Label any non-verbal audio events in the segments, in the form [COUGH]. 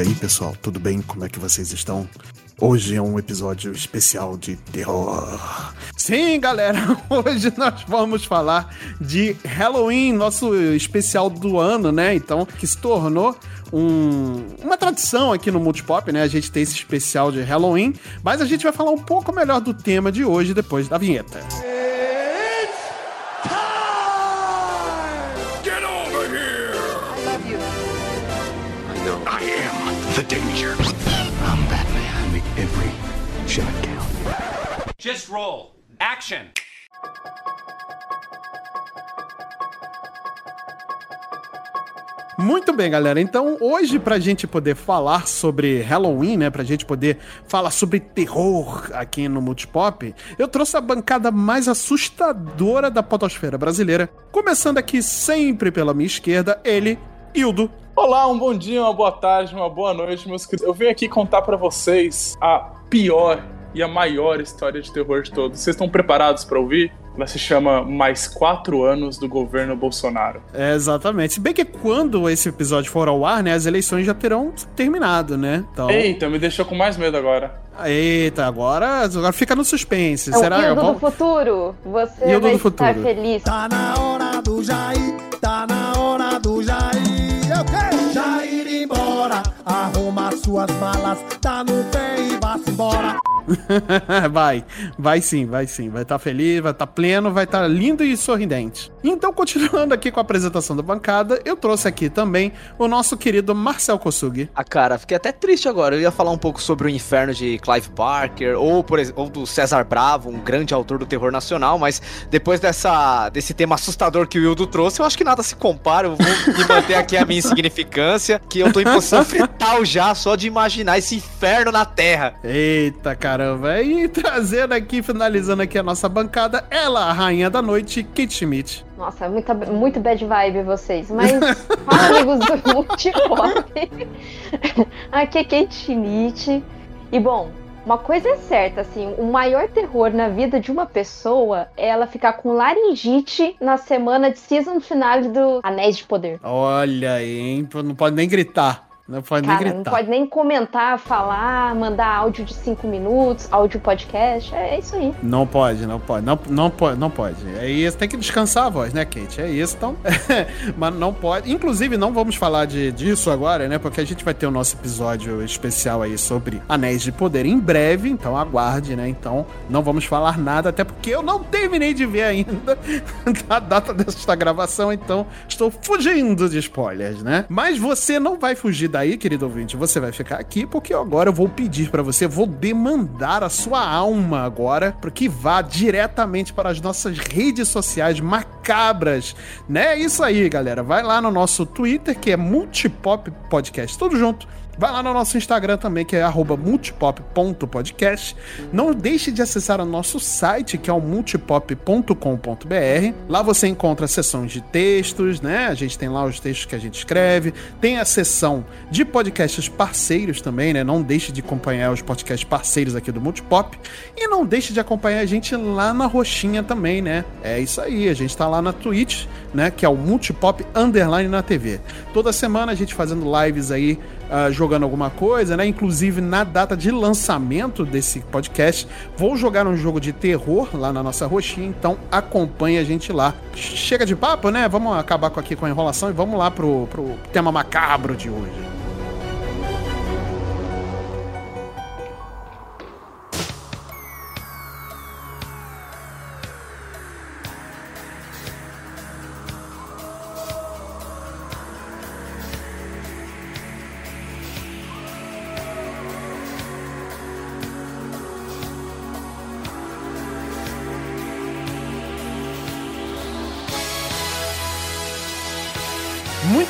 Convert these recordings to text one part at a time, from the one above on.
aí, pessoal, tudo bem? Como é que vocês estão? Hoje é um episódio especial de terror. Sim, galera, [LAUGHS] hoje nós vamos falar de Halloween, nosso especial do ano, né? Então, que se tornou um, uma tradição aqui no Multipop, né? A gente tem esse especial de Halloween, mas a gente vai falar um pouco melhor do tema de hoje depois da vinheta. Get Just roll. Action. Muito bem, galera. Então, hoje, pra gente poder falar sobre Halloween, né? Pra gente poder falar sobre terror aqui no Multipop, eu trouxe a bancada mais assustadora da podosfera brasileira. Começando aqui sempre pela minha esquerda, ele, Hildo. Olá, um bom dia, uma boa tarde, uma boa noite, meus queridos. Eu venho aqui contar pra vocês a pior e a maior história de terror de todos. Vocês estão preparados pra ouvir? Ela se chama Mais Quatro Anos do Governo Bolsonaro. É, exatamente. Se bem que quando esse episódio for ao ar, né, as eleições já terão terminado, né? Então... Eita, me deixou com mais medo agora. Eita, agora, agora fica no suspense. É Será? o Hildo Vamos- do futuro. Você vai do estar futuro. feliz. Tá na hora do Jair, tá na hora do Jair. Arruma suas malas, tá no pé e vá-se embora. [LAUGHS] vai, vai sim, vai sim. Vai estar feliz, vai estar pleno, vai estar lindo e sorridente. Então, continuando aqui com a apresentação da bancada, eu trouxe aqui também o nosso querido Marcel Kosugi. Ah, cara, fiquei até triste agora. Eu ia falar um pouco sobre o inferno de Clive Barker, ou, por ou do César Bravo, um grande autor do terror nacional, mas depois dessa, desse tema assustador que o Wildo trouxe, eu acho que nada se compara. Eu vou me manter aqui a minha insignificância, que eu tô em posição [LAUGHS] fetal já, só de imaginar esse inferno na Terra. Eita caramba! E trazendo aqui, finalizando aqui a nossa bancada, ela, a rainha da noite, Kate Schmidt. Nossa, muita, muito bad vibe vocês. Mas, fala, [LAUGHS] amigos do Multipop. Aqui é Kate Schmidt. E, bom, uma coisa é certa, assim, o maior terror na vida de uma pessoa é ela ficar com laringite na semana de season finale do Anéis de Poder. Olha aí, hein? Não pode nem gritar. Não pode Cara, nem não gritar. pode nem comentar, falar, mandar áudio de 5 minutos, áudio podcast. É isso aí. Não pode, não pode, não, não pode, não pode. É isso, tem que descansar a voz, né, Kate? É isso, então. [LAUGHS] Mas não pode. Inclusive, não vamos falar de, disso agora, né? Porque a gente vai ter o nosso episódio especial aí sobre Anéis de Poder em breve, então aguarde, né? Então, não vamos falar nada, até porque eu não terminei de ver ainda [LAUGHS] a data desta gravação, então estou fugindo de spoilers, né? Mas você não vai fugir daí, querido ouvinte, você vai ficar aqui porque agora eu vou pedir pra você, vou demandar a sua alma agora para que vá diretamente para as nossas redes sociais macabras, né? É isso aí, galera. Vai lá no nosso Twitter, que é Multipop Podcast, tudo junto. Vai lá no nosso Instagram também, que é multipop.podcast. Não deixe de acessar o nosso site, que é o multipop.com.br. Lá você encontra sessões de textos, né? A gente tem lá os textos que a gente escreve. Tem a seção de podcasts parceiros também, né? Não deixe de acompanhar os podcasts parceiros aqui do Multipop. E não deixe de acompanhar a gente lá na roxinha também, né? É isso aí, a gente tá lá na Twitch, né? Que é o Multipop Underline na TV. Toda semana a gente fazendo lives aí ah, jogando alguma coisa, né? Inclusive na data de lançamento desse podcast, vou jogar um jogo de terror lá na nossa roxinha, então acompanhe a gente lá. Chega de papo, né? Vamos acabar aqui com a enrolação e vamos lá pro, pro tema macabro de hoje.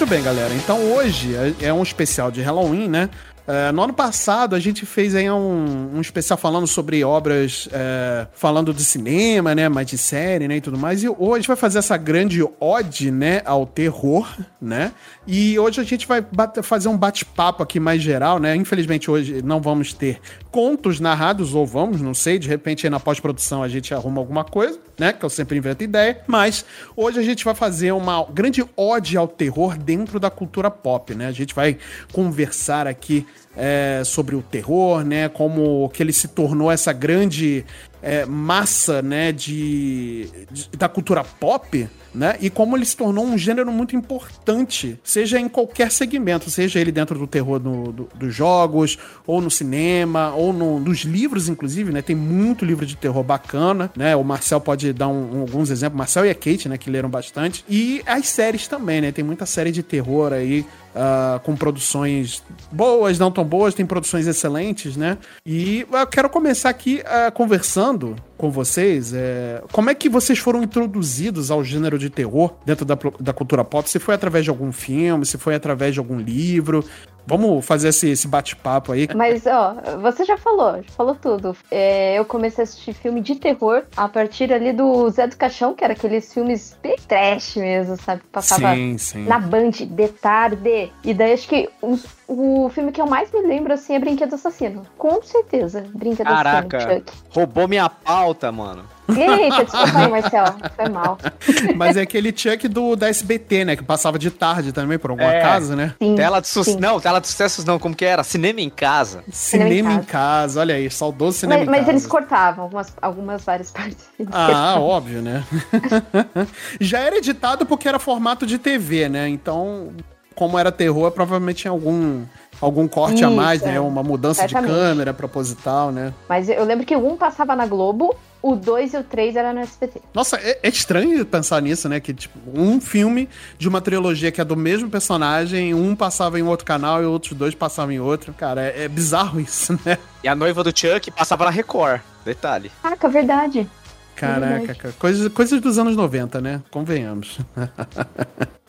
Bem, galera. Então hoje é- é um especial de Halloween, né? É, no ano passado a gente fez aí um, um especial falando sobre obras, é, falando de cinema, né, mais de série, né, e tudo mais. E hoje vai fazer essa grande ode, né, ao terror, né? E hoje a gente vai fazer um bate-papo aqui mais geral, né? Infelizmente hoje não vamos ter contos narrados, ou vamos, não sei, de repente aí na pós-produção a gente arruma alguma coisa, né? Que eu sempre invento ideia. Mas hoje a gente vai fazer uma grande ode ao terror dentro da cultura pop, né? A gente vai conversar aqui é, sobre o terror, né? Como que ele se tornou essa grande é, massa, né? De, de- da cultura pop, né? E como ele se tornou um gênero muito importante, seja em qualquer segmento, seja ele dentro do terror do- do- dos jogos, ou no cinema, ou no- nos livros, inclusive, né? Tem muito livro de terror bacana, né? O Marcel pode dar um- um- alguns exemplos, Marcel e a Kate, né? Que leram bastante. E as séries também, né? Tem muita série de terror aí, ah, com produções boas, não tão boas, tem produções excelentes, né? E eu quero começar aqui ah, conversando com vocês. é, como é que vocês foram introduzidos ao gênero de terror dentro da, da cultura pop? Se foi através de algum filme, se foi através de algum livro. Vamos fazer esse, esse bate-papo aí. Mas, ó, você já falou, já falou tudo. É, eu comecei a assistir filme de terror a partir ali do Zé do Caixão, que era aqueles filmes bem trash mesmo, sabe? Passava sim, sim. na Band de tarde. E daí acho que o, o filme que eu mais me lembro, assim, é Brinquedo Assassino. Com certeza, Brinquedo Caraca. Assassino, Chuck. Roubou minha pauta, mano. Eita, desculpa aí, Marcelo. Foi mal. Mas é aquele Chuck do, da SBT, né? Que passava de tarde também, por alguma É. casa, né? Sim, Tela de sucesso. Não, tela de sucessos não, como que era? Cinema em casa. Cinema, Cinema em em casa, olha aí, saudoso cinema Mas, em mas casa. eles cortavam algumas, algumas várias partes. Ah, cortavam. óbvio, né? [LAUGHS] Já era editado porque era formato de TV, né? Então, como era terror, provavelmente tinha algum, algum corte a Isso, mais, né? é. Uma mudança de Certamente. câmera proposital, né? Mas eu lembro que 1 passava na Globo, o 2 e o 3 era no SBT. Nossa, é, é estranho pensar nisso, né? Que, tipo, um filme de uma trilogia que é do mesmo personagem, um passava em outro canal e outros dois passavam em outro. Cara, é, é bizarro isso, né? E a noiva do Chuck passava na Record. Detalhe. Caraca, verdade. Caraca, cara. Coisas, coisas dos anos 90, né? Convenhamos.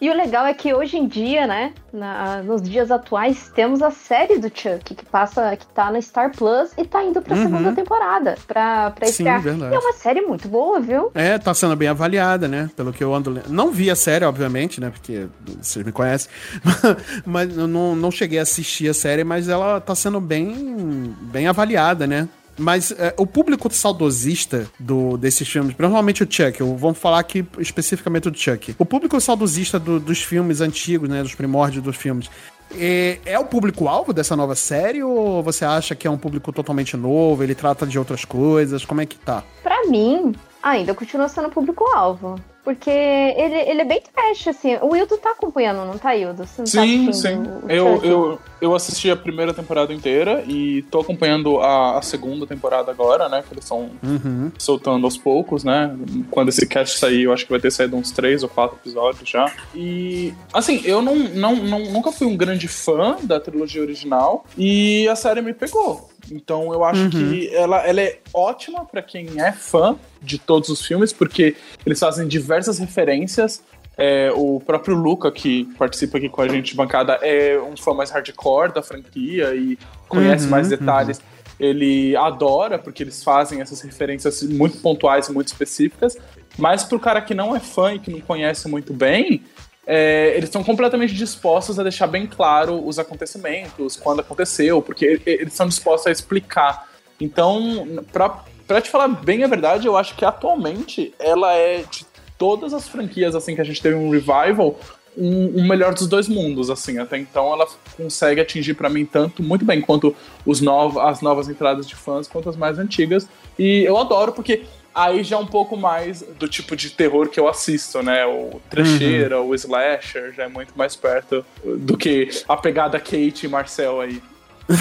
E o legal é que hoje em dia, né, na- nos dias atuais, temos a série do Chuck, que passa, que tá na Star Plus e tá indo pra Uhum. segunda temporada, pra, pra Sim, estrear. verdade. E é uma série muito boa, viu? É, tá sendo bem avaliada, né? Pelo que eu ando. Não vi a série, obviamente, né? Porque vocês me conhecem. [LAUGHS] mas eu não, não cheguei a assistir a série, mas ela tá sendo bem, bem avaliada, né? Mas é, o público saudosista do, desses filmes, principalmente o Chuck, eu, vamos falar aqui especificamente do Chuck. O público saudosista do- dos filmes antigos, né? Dos primórdios dos filmes. É, é o público-alvo dessa nova série ou você acha que é um público totalmente novo? Ele trata de outras coisas? Como é que tá? Pra mim, ainda continua sendo público-alvo. Porque ele, ele é bem trash, assim. O Wildo tá acompanhando, não tá, Wildo? Você não tá Sim, sim. Eu, eu, eu assisti a primeira temporada inteira e tô acompanhando a, a segunda temporada agora, né? Que eles estão Uhum. soltando aos poucos, né? Quando esse cast sair, eu acho que vai ter saído uns três ou quatro episódios já. E, assim, eu não, não, não, nunca fui um grande fã da trilogia original e a série me pegou. Então eu acho que ela, ela é ótima pra quem é fã de todos os filmes, porque eles fazem diversas referências é, o próprio Luca, que participa aqui com a gente de bancada, é um fã mais hardcore da franquia e conhece Uhum, mais detalhes. Ele adora, porque eles fazem essas referências muito pontuais e muito específicas. Mas pro cara que não é fã e que não conhece muito bem, é, eles estão completamente dispostos a deixar bem claro os acontecimentos, quando aconteceu, porque eles estão dispostos a explicar. Então, pra, pra te falar bem a verdade, eu acho que atualmente ela é de todas as franquias assim que a gente teve um revival, um, um melhor dos dois mundos, assim. Até então ela consegue atingir pra mim tanto muito bem quanto os novo, as novas entradas de fãs, quanto as mais antigas. E eu adoro porque aí já é um pouco mais do tipo de terror que eu assisto, né? O trecheira, o slasher já é muito mais perto do que a pegada Kate e Marcel aí.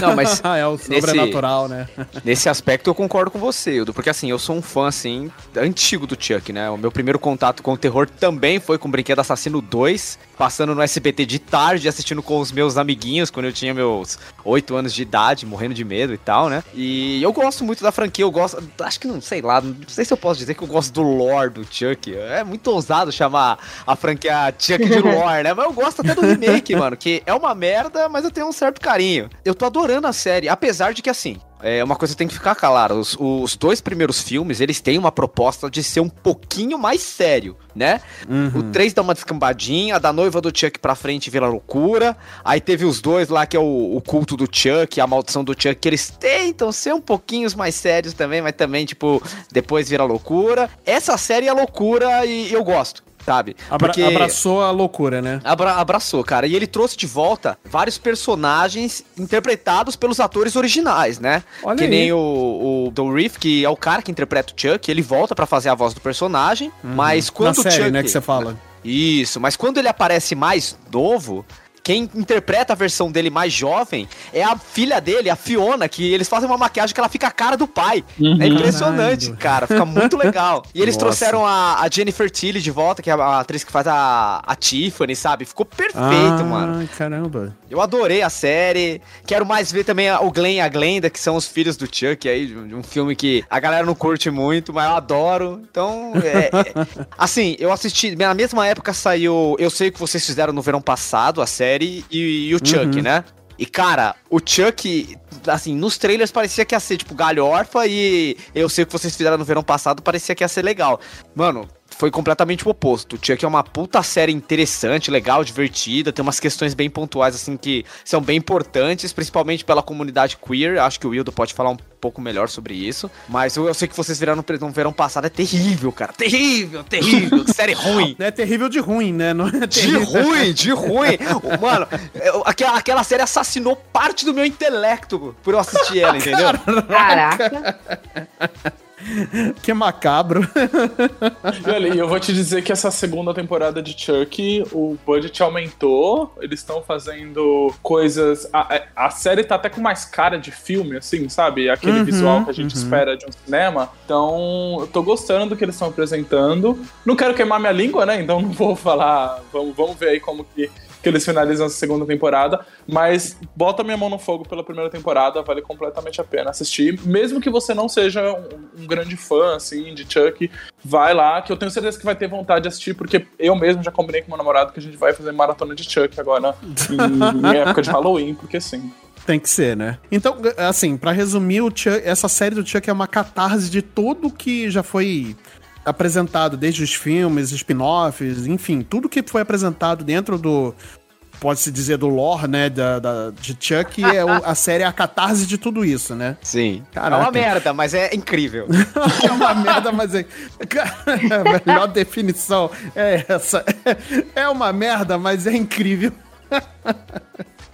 Não, mas [LAUGHS] Ah, é o nesse- sobrenatural, né? [LAUGHS] Nesse aspecto eu concordo com você, Ildo, porque assim, eu sou um fã, assim, antigo do Chuck, né? O meu primeiro contato com o terror também foi com o Brinquedo Assassino 2, passando no SBT de tarde, assistindo com os meus amiguinhos, quando eu tinha meus 8 anos de idade, morrendo de medo e tal, né? E eu gosto muito da franquia, eu gosto, acho que não sei lá, não sei se eu posso dizer que eu gosto do lore do Chuck. É muito ousado chamar a franquia Chuck de [LAUGHS] lore, né? Mas eu gosto até do remake, mano, que é uma merda, mas eu tenho um certo carinho. Eu tô adorando a série, apesar de que assim, é uma coisa que tem que ficar clara. Os, os dois primeiros filmes, eles têm uma proposta de ser um pouquinho mais sério, né? O 3 dá uma descambadinha, da noiva do Chuck pra frente vira loucura. Aí teve os dois lá, que é o, o culto do Chuck, a maldição do Chuck, que eles tentam ser um pouquinho mais sérios também, mas também, tipo, depois vira loucura. Essa série é loucura e eu gosto. Sabe? Abra- Abraçou a loucura, né? Abra- abraçou, cara. E ele trouxe de volta vários personagens interpretados pelos atores originais, né? Olha que aí. nem o, o Don Reef, que é o cara que interpreta o Chuck, ele volta pra fazer a voz do personagem, mas quando Na o série, Chuck... né, que você fala. Isso, mas quando ele aparece mais novo, quem interpreta a versão dele mais jovem é a filha dele, a Fiona, que eles fazem uma maquiagem que ela fica a cara do pai. É impressionante, Caralho. cara. Fica muito [LAUGHS] legal. E eles Nossa. trouxeram a, a Jennifer Tilly de volta, que é a atriz que faz a, a Tiffany, sabe? Ficou perfeito, ah, mano. caramba. Eu adorei a série. Quero mais ver também o Glenn e a Glenda, que são os filhos do Chuck aí, de um filme que a galera não curte muito, mas eu adoro. Então, é, é- [LAUGHS] assim, eu assisti, na mesma época saiu Eu Sei O Que Vocês Fizeram no verão passado, a série, e, e o Chuck, né? E, cara, o Chuck, assim, nos trailers parecia que ia ser, tipo, galhofa e eu sei o que vocês fizeram no verão passado, parecia que ia ser legal. Mano, foi completamente o oposto. O Chuck é uma puta série interessante, legal, divertida, tem umas questões bem pontuais, assim, que são bem importantes, principalmente pela comunidade queer. Acho que o Wildo pode falar um pouco melhor sobre isso. Mas eu, eu sei que vocês viraram no, verão passado, é terrível, cara. Terrível, terrível. série ruim. [LAUGHS] É terrível de ruim, né? Não é De ruim, de ruim. Mano, eu- aquela, aquela série assassinou parte do meu intelecto por eu assistir ela, entendeu? Caraca. [LAUGHS] [LAUGHS] Que macabro. E olha, eu vou te dizer que essa segunda temporada de Chuck, o budget aumentou, eles estão fazendo coisas. A, a- a série tá até com mais cara de filme, assim, sabe? Aquele Uhum, visual que a gente uhum. espera de um cinema. Então, eu tô gostando do que eles estão apresentando. Não quero queimar minha língua, né? Então não vou falar. Vamos, vamos ver aí como que. Que eles finalizam essa segunda temporada, mas bota minha mão no fogo pela primeira temporada, vale completamente a pena assistir. Mesmo que você não seja um, um grande fã, assim, de Chuck, vai lá, que eu tenho certeza que vai ter vontade de assistir, porque eu mesmo já combinei com meu namorado que a gente vai fazer maratona de Chuck agora em, em época de Halloween, porque sim. Tem que ser, né? Então, assim, pra resumir, Chuck- essa série do Chuck é uma catarse de tudo que já foi apresentado, desde os filmes, spin-offs, enfim, tudo que foi apresentado dentro do. Pode-se dizer do lore, né? Da, da- de Chuck, é o- a [LAUGHS] série é a catarse de tudo isso, né? Sim. Caraca. É uma merda, mas é incrível. [LAUGHS] É uma merda, mas é. Cara, [LAUGHS] a melhor definição é essa. É uma merda, mas é incrível.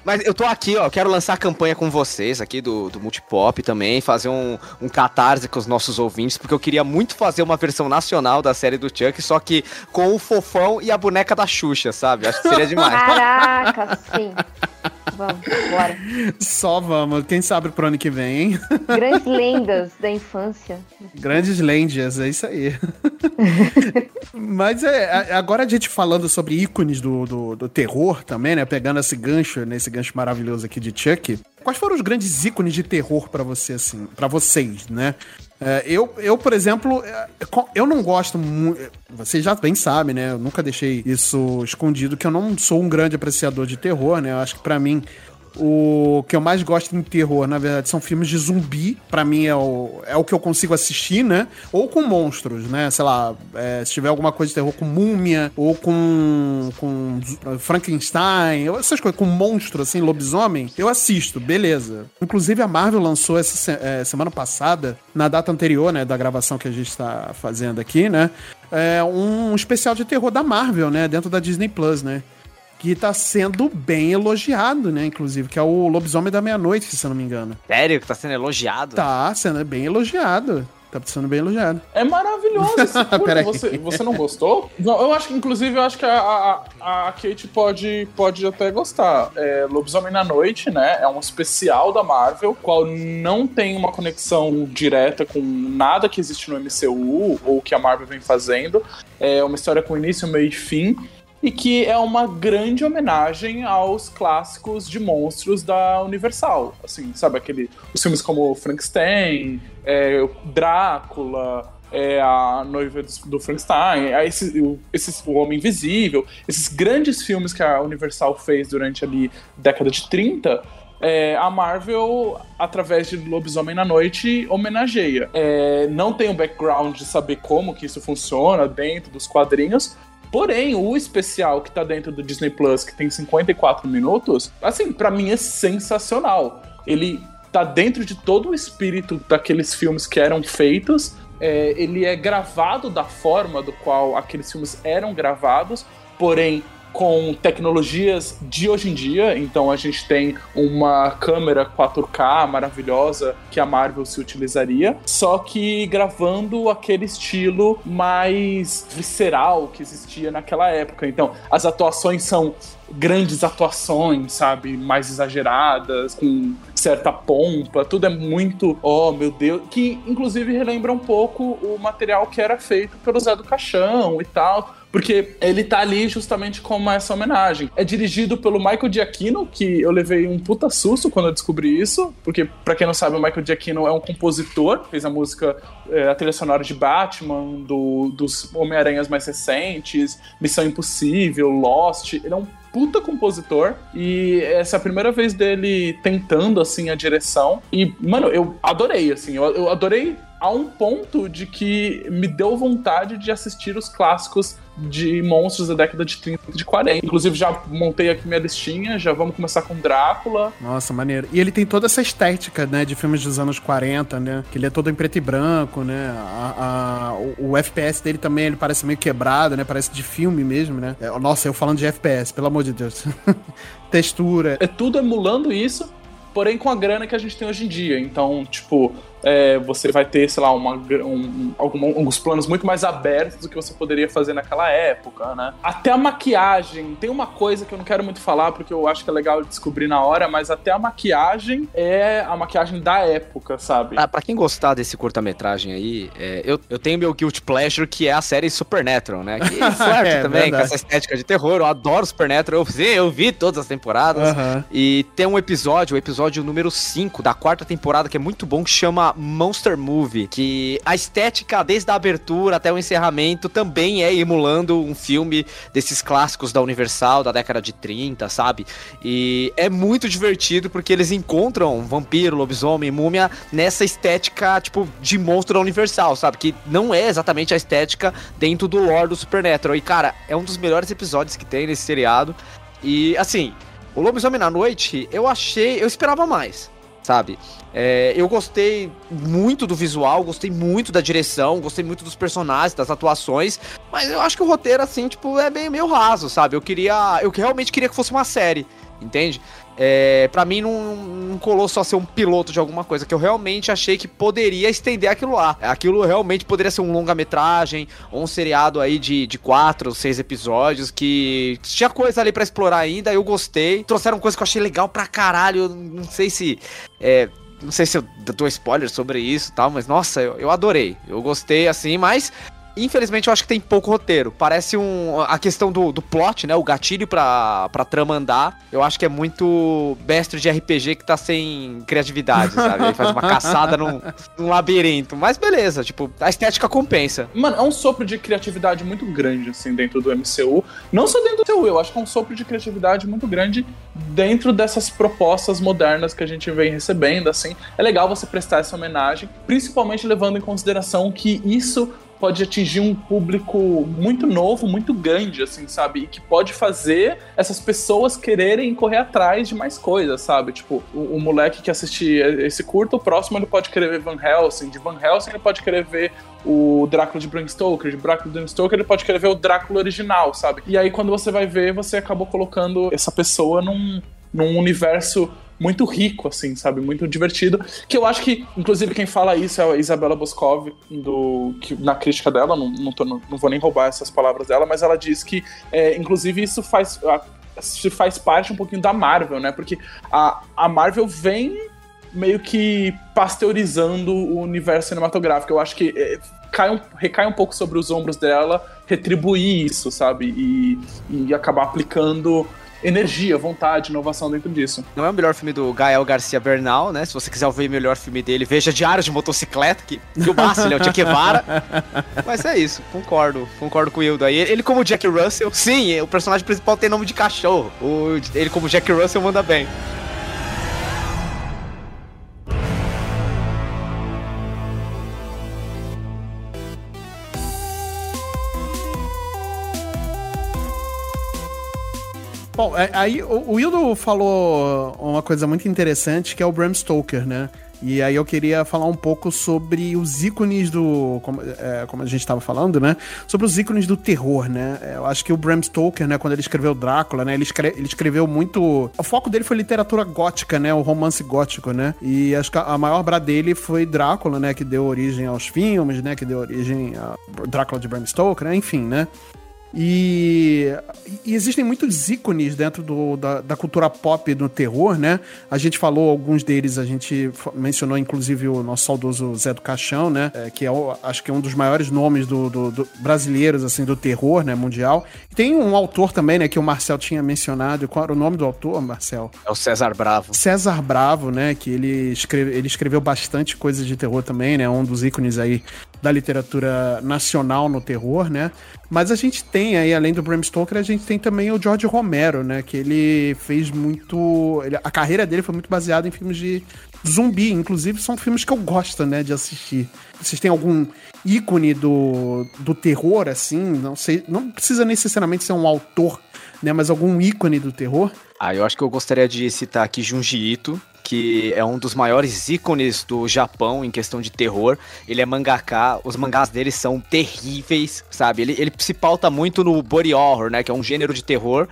Mas eu tô aqui, ó, quero lançar a campanha com vocês aqui do, do Multipop também, fazer um, um catarse com os nossos ouvintes, porque eu queria muito fazer uma versão nacional da série do Chuck, só que com o fofão e a boneca da Xuxa, sabe? Acho que seria demais. Caraca, sim. [LAUGHS] Vamos, bora. Só vamos. Quem sabe pro ano que vem, hein? Grandes lendas da infância. Grandes lendas, é isso aí. [LAUGHS] Mas é, agora a gente falando sobre ícones do, do, do terror também, né? Pegando esse gancho, nesse gancho maravilhoso aqui de Chuck. Quais foram os grandes ícones de terror pra você, assim, para vocês, né? É, eu, eu, por exemplo, é, eu não gosto muito. Vocês já bem sabem, né? Eu nunca deixei isso escondido, que eu não sou um grande apreciador de terror, né? Eu acho que pra mim o que eu mais gosto em terror, na verdade, são filmes de zumbi. Pra mim é o, é o que eu consigo assistir, né? Ou com monstros, né? Sei lá, é, se tiver alguma coisa de terror com múmia, ou com, com Frankenstein, essas coisas, com monstro, assim, lobisomem, eu assisto, beleza. Inclusive a Marvel lançou essa é, semana passada, na data anterior, né, da gravação que a gente tá fazendo aqui, né? É um especial de terror da Marvel, né? Dentro da Disney Plus, né? Que tá sendo bem elogiado, né? Inclusive, que é o Lobisomem da Meia-Noite, se eu não me engano. Sério, que tá sendo elogiado? Tá sendo bem elogiado. Tá sendo bem elogiado. É maravilhoso esse [LAUGHS] curta. Peraí. você, você não gostou? Não, eu acho que, inclusive, eu acho que a, a, a Kate pode, pode até gostar. É, Lobisomem na Noite, né? É um especial da Marvel, qual não tem uma conexão direta com nada que existe no MCU ou que a Marvel vem fazendo. É uma história com início, meio e fim. E que é uma grande homenagem aos clássicos de monstros da Universal. Assim, sabe, aquele, os filmes como Frankenstein, é, Drácula, é, a noiva do, do Frankenstein, é esse, o, esse, o Homem Invisível, esses grandes filmes que a Universal fez durante ali década de 30, é, a Marvel, através de Lobisomem na Noite, homenageia. É, não tem o background de saber como que isso funciona dentro dos quadrinhos, Porém, o especial que tá dentro do Disney Plus, que tem 54 minutos, assim, para mim é sensacional. Ele tá dentro de todo o espírito daqueles filmes que eram feitos. É, ele é gravado da forma do qual aqueles filmes eram gravados, porém com tecnologias de hoje em dia. Então a gente tem uma câmera 4K maravilhosa que a Marvel se utilizaria, só que gravando aquele estilo mais visceral que existia naquela época. Então as atuações são grandes atuações, sabe? Mais exageradas, com certa pompa, tudo é muito, oh meu Deus, que inclusive relembra um pouco o material que era feito pelo Zé do Caixão e tal porque ele tá ali justamente como essa homenagem. É dirigido pelo Michael Giacchino, que eu levei um puta susto quando eu descobri isso, porque para quem não sabe, o Michael Giacchino é um compositor, fez a música, é, a trilha sonora de Batman, do, dos Homem-Aranhas mais recentes, Missão Impossível, Lost, ele é um puta compositor e essa é a primeira vez dele tentando assim a direção e mano eu adorei assim eu, eu adorei a um ponto de que me deu vontade de assistir os clássicos de monstros da década de 30 e de 40. Inclusive, já montei aqui minha listinha, já vamos começar com Drácula. Nossa, maneiro. E ele tem toda essa estética, né, de filmes dos anos 40, né? Que ele é todo em preto e branco, né? A, a, o, o, FPS dele também, ele parece meio quebrado, né? Parece de filme mesmo, né? É, nossa, eu falando de FPS, pelo amor de Deus. [LAUGHS] Textura. É tudo emulando isso, porém com a grana que a gente tem hoje em dia. Então, tipo, é, você vai ter, sei lá, uma, um, algum, alguns planos muito mais abertos do que você poderia fazer naquela época, né? Até a maquiagem, tem uma coisa que eu não quero muito falar porque eu acho que é legal descobrir na hora, mas até a maquiagem é a maquiagem da época, sabe? Ah, pra quem gostar desse curta-metragem aí, é, eu, eu tenho meu guilt pleasure que é a série Supernatural, né? Que [LAUGHS] é, também verdade. com essa estética de terror. Eu adoro Supernatural, eu, sim, eu vi todas as temporadas. Uhum. E tem um episódio, o episódio número 5 da quarta temporada, que é muito bom, que chama Monster Movie, que a estética, desde a abertura até o encerramento, também é emulando um filme desses clássicos da Universal, da década de 30, sabe? E é muito divertido porque eles encontram vampiro, lobisomem, múmia nessa estética, tipo, de monstro da Universal, sabe? Que não é exatamente a estética dentro do lore do Supernatural. E, cara, é um dos melhores episódios que tem nesse seriado. E, assim, o Lobisomem na Noite, eu achei. Eu esperava mais sabe? É, eu gostei muito do visual, gostei muito da direção, gostei muito dos personagens, das atuações, mas eu acho que o roteiro, assim, tipo, é meio, meio raso, sabe? Eu queria. Eu realmente queria que fosse uma série, entende? É, para mim não, não colou só ser um piloto de alguma coisa, que eu realmente achei que poderia estender aquilo lá. Aquilo realmente poderia ser um longa-metragem, ou um seriado aí de, de quatro seis episódios, que tinha coisa ali para explorar ainda, eu gostei. Trouxeram coisa que eu achei legal pra caralho, não sei se... É, não sei se eu dou spoiler sobre isso e tal, mas nossa, eu, eu adorei. Eu gostei assim, mas Infelizmente, eu acho que tem pouco roteiro. Parece um. A questão do, do plot, né? O gatilho pra, pra trama andar. Eu acho que é muito mestre de RPG que tá sem criatividade, sabe? Ele faz uma [LAUGHS] caçada num, num labirinto. Mas beleza, tipo, a estética compensa. Mano, é um sopro de criatividade muito grande, assim, dentro do MCU. Não só dentro do MCU, eu acho que é um sopro de criatividade muito grande dentro dessas propostas modernas que a gente vem recebendo, assim. É legal você prestar essa homenagem, principalmente levando em consideração que isso pode atingir um público muito novo, muito grande, assim, sabe? E que pode fazer essas pessoas quererem correr atrás de mais coisas, sabe? Tipo, o, o moleque que assistir esse curto, o próximo ele pode querer ver Van Helsing, de Van Helsing ele pode querer ver o Drácula de Bram Stoker, de Drácula de Bram Stoker ele pode querer ver o Drácula original, sabe? E aí quando você vai ver, você acabou colocando essa pessoa num, num universo muito rico, assim, sabe? Muito divertido. Que eu acho que, inclusive, quem fala isso é a Isabela Boscov, do, que, na crítica dela, não, não, tô, não, não, vou nem roubar essas palavras dela, mas ela diz que, é, inclusive, isso faz. se faz parte um pouquinho da Marvel, né? Porque a, a Marvel vem meio que pasteurizando o universo cinematográfico. Eu acho que é, cai um, recai um pouco sobre os ombros dela retribuir isso, sabe? E, e acabar aplicando energia, vontade, inovação dentro disso. Não é o melhor filme do Gael Garcia Bernal, né? Se você quiser ver o melhor filme dele, veja Diário de Motocicleta, que, que o Bassi, ele é o Che. [LAUGHS] Mas é isso, concordo, concordo com o Hildo aí. Ele como Jack Russell, sim, o personagem principal tem nome de cachorro. O, ele como Jack Russell manda bem. Bom, é, aí o Wildo falou uma coisa muito interessante que é o Bram Stoker, né? E aí eu queria falar um pouco sobre os ícones do. Como, é, como a gente estava falando, né? Sobre os ícones do terror, né? É, Eu acho que o Bram Stoker, né, quando ele escreveu Drácula, né? Ele, ele escreveu muito. O foco dele foi literatura gótica, né? O romance gótico, né? E acho que a a maior obra dele foi Drácula, né? Que deu origem aos filmes, né? Que deu origem a Drácula de Bram Stoker, né? Enfim, né? E, e existem muitos ícones dentro do- da, da cultura pop no terror, né? A gente falou alguns deles, a gente mencionou inclusive o nosso saudoso Zé do Caixão, né? É, que é, acho que é um dos maiores nomes do, do- do- brasileiros, assim, do terror, né? Mundial. E tem um autor também, né? Que o Marcel tinha mencionado. Qual era o nome do autor, Marcel? É o César Bravo. César Bravo, né? Que ele, escreve, ele escreveu bastante coisa de terror também, né? Um dos ícones aí da literatura nacional no terror, né? Mas a gente tem aí, além do Bram Stoker, a gente tem também o George Romero, né? Que ele fez muito. ele- a carreira dele foi muito baseada em filmes de zumbi. Inclusive, são filmes que eu gosto, né? De assistir. Vocês têm algum ícone do, do terror, assim? Não sei. Não precisa necessariamente ser um autor, né? Mas algum ícone do terror? Ah, eu acho que eu gostaria de citar aqui Junji Ito, que é um dos maiores ícones do Japão em questão de terror. Ele é mangaka, os mangás dele são terríveis, sabe? Ele, ele se pauta muito no body horror, né? Que é um gênero de terror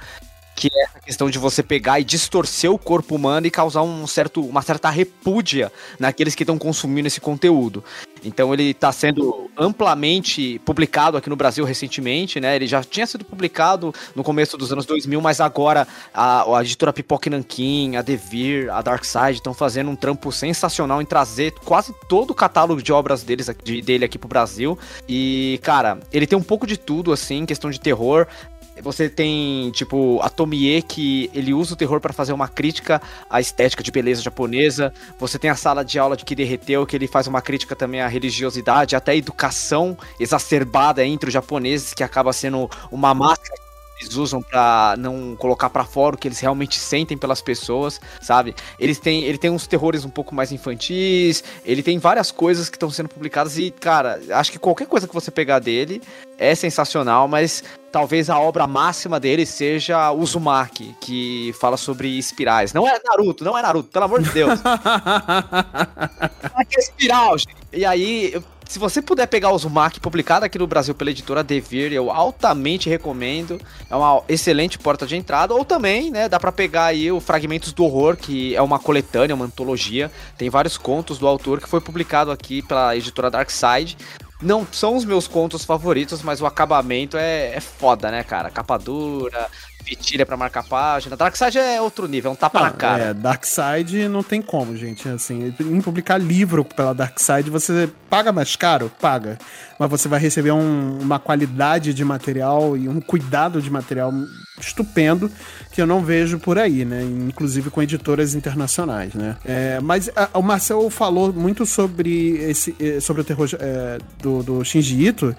que é a questão de você pegar e distorcer o corpo humano e causar um certo, uma certa repúdia naqueles que estão consumindo esse conteúdo. Então ele está sendo amplamente publicado aqui no Brasil recentemente, né? Ele já tinha sido publicado no começo dos anos 2000, mas agora a, a editora Pipoca e Nankin, a Devir, a Darkside estão fazendo um trampo sensacional em trazer quase todo o catálogo de obras deles, de- dele aqui pro Brasil. E, cara, ele tem um pouco de tudo, assim, questão de terror. Você tem, tipo, a Tomie, que ele usa o terror para fazer uma crítica à estética de beleza japonesa. Você tem a sala de aula de que derreteu, que ele faz uma crítica também à religiosidade, até à educação exacerbada entre os japoneses, que acaba sendo uma máscara eles usam pra não colocar pra fora o que eles realmente sentem pelas pessoas, sabe? Eles têm, ele tem uns terrores um pouco mais infantis, ele tem várias coisas que estão sendo publicadas e, cara, acho que qualquer coisa que você pegar dele é sensacional, mas talvez a obra máxima dele seja Uzumaki, que fala sobre espirais. Não é Naruto, não é Naruto, pelo amor de Deus. É [LAUGHS] espiral, gente. E aí, se você puder pegar o Uzumaki publicado aqui no Brasil pela editora Devir, eu altamente recomendo. É uma excelente porta de entrada. Ou também, né, dá pra pegar aí o Fragmentos do Horror, que é uma coletânea, uma antologia. Tem vários contos do autor que foi publicado aqui pela editora Darkside. Não são os meus contos favoritos, mas o acabamento é, é foda, né, cara? Capa dura, vitilha pra marcar página. Darkside é outro nível, é um tapa na cara. É, Darkseid não tem como, gente. Assim, em publicar livro pela Darkseid, você paga mais caro? Paga. Mas você vai receber um- uma qualidade de material e um cuidado de material estupendo que eu não vejo por aí, né? Inclusive com editoras internacionais, né? É, mas a- o Marcel falou muito sobre, esse, eh, sobre o terror eh, do, do Shinji Ito.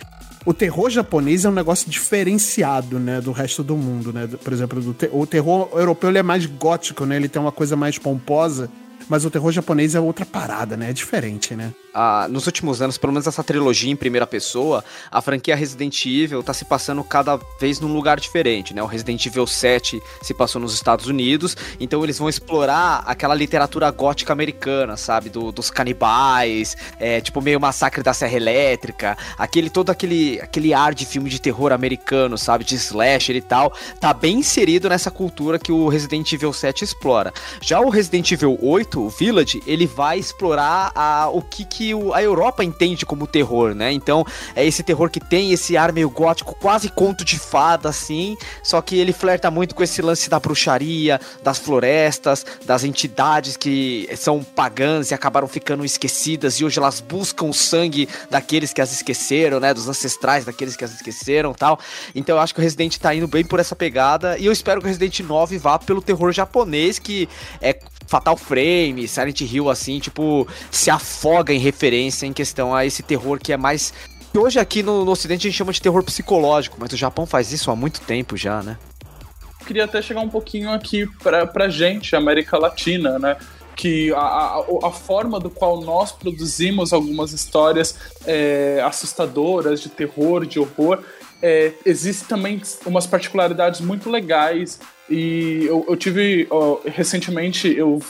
O terror japonês é um negócio diferenciado, né, do resto do mundo, né? Por exemplo, te- o terror europeu ele é mais gótico, né? Ele tem uma coisa mais pomposa, mas o terror japonês é outra parada, né? É diferente, né? ah, nos últimos anos, pelo menos essa trilogia em primeira pessoa, a franquia Resident Evil tá se passando cada vez num lugar diferente, né? O Resident Evil 7 se passou nos Estados Unidos, então eles vão explorar aquela literatura gótica americana, sabe? Do- dos canibais, é, tipo meio massacre da Serra Elétrica, aquele todo aquele, aquele ar de filme de terror americano, sabe? De slasher e tal, tá bem inserido nessa cultura que o Resident Evil 7 explora. Já o Resident Evil 8 8, o Village, ele vai explorar a, o que, que o, a Europa entende como terror, né? Então, é esse terror que tem esse ar meio gótico, quase conto de fada, assim, só que ele flerta muito com esse lance da bruxaria, das florestas, das entidades que são pagãs e acabaram ficando esquecidas e hoje elas buscam o sangue daqueles que as esqueceram, né? Dos ancestrais daqueles que as esqueceram tal. Então eu acho que o Resident tá indo bem por essa pegada e eu espero que o Resident 9 vá pelo terror japonês, que é Fatal Frame, Silent Hill, assim, tipo, se afoga em referência em questão a esse terror que é mais. que hoje aqui no, no Ocidente a gente chama de terror psicológico, mas o Japão faz isso há muito tempo já, né? queria até chegar um pouquinho aqui pra, pra gente, América Latina, né? Que a, a, a forma do qual nós produzimos algumas histórias é, assustadoras, de terror, de horror, é, existe também umas particularidades muito legais. E eu, eu tive, ó, recentemente, eu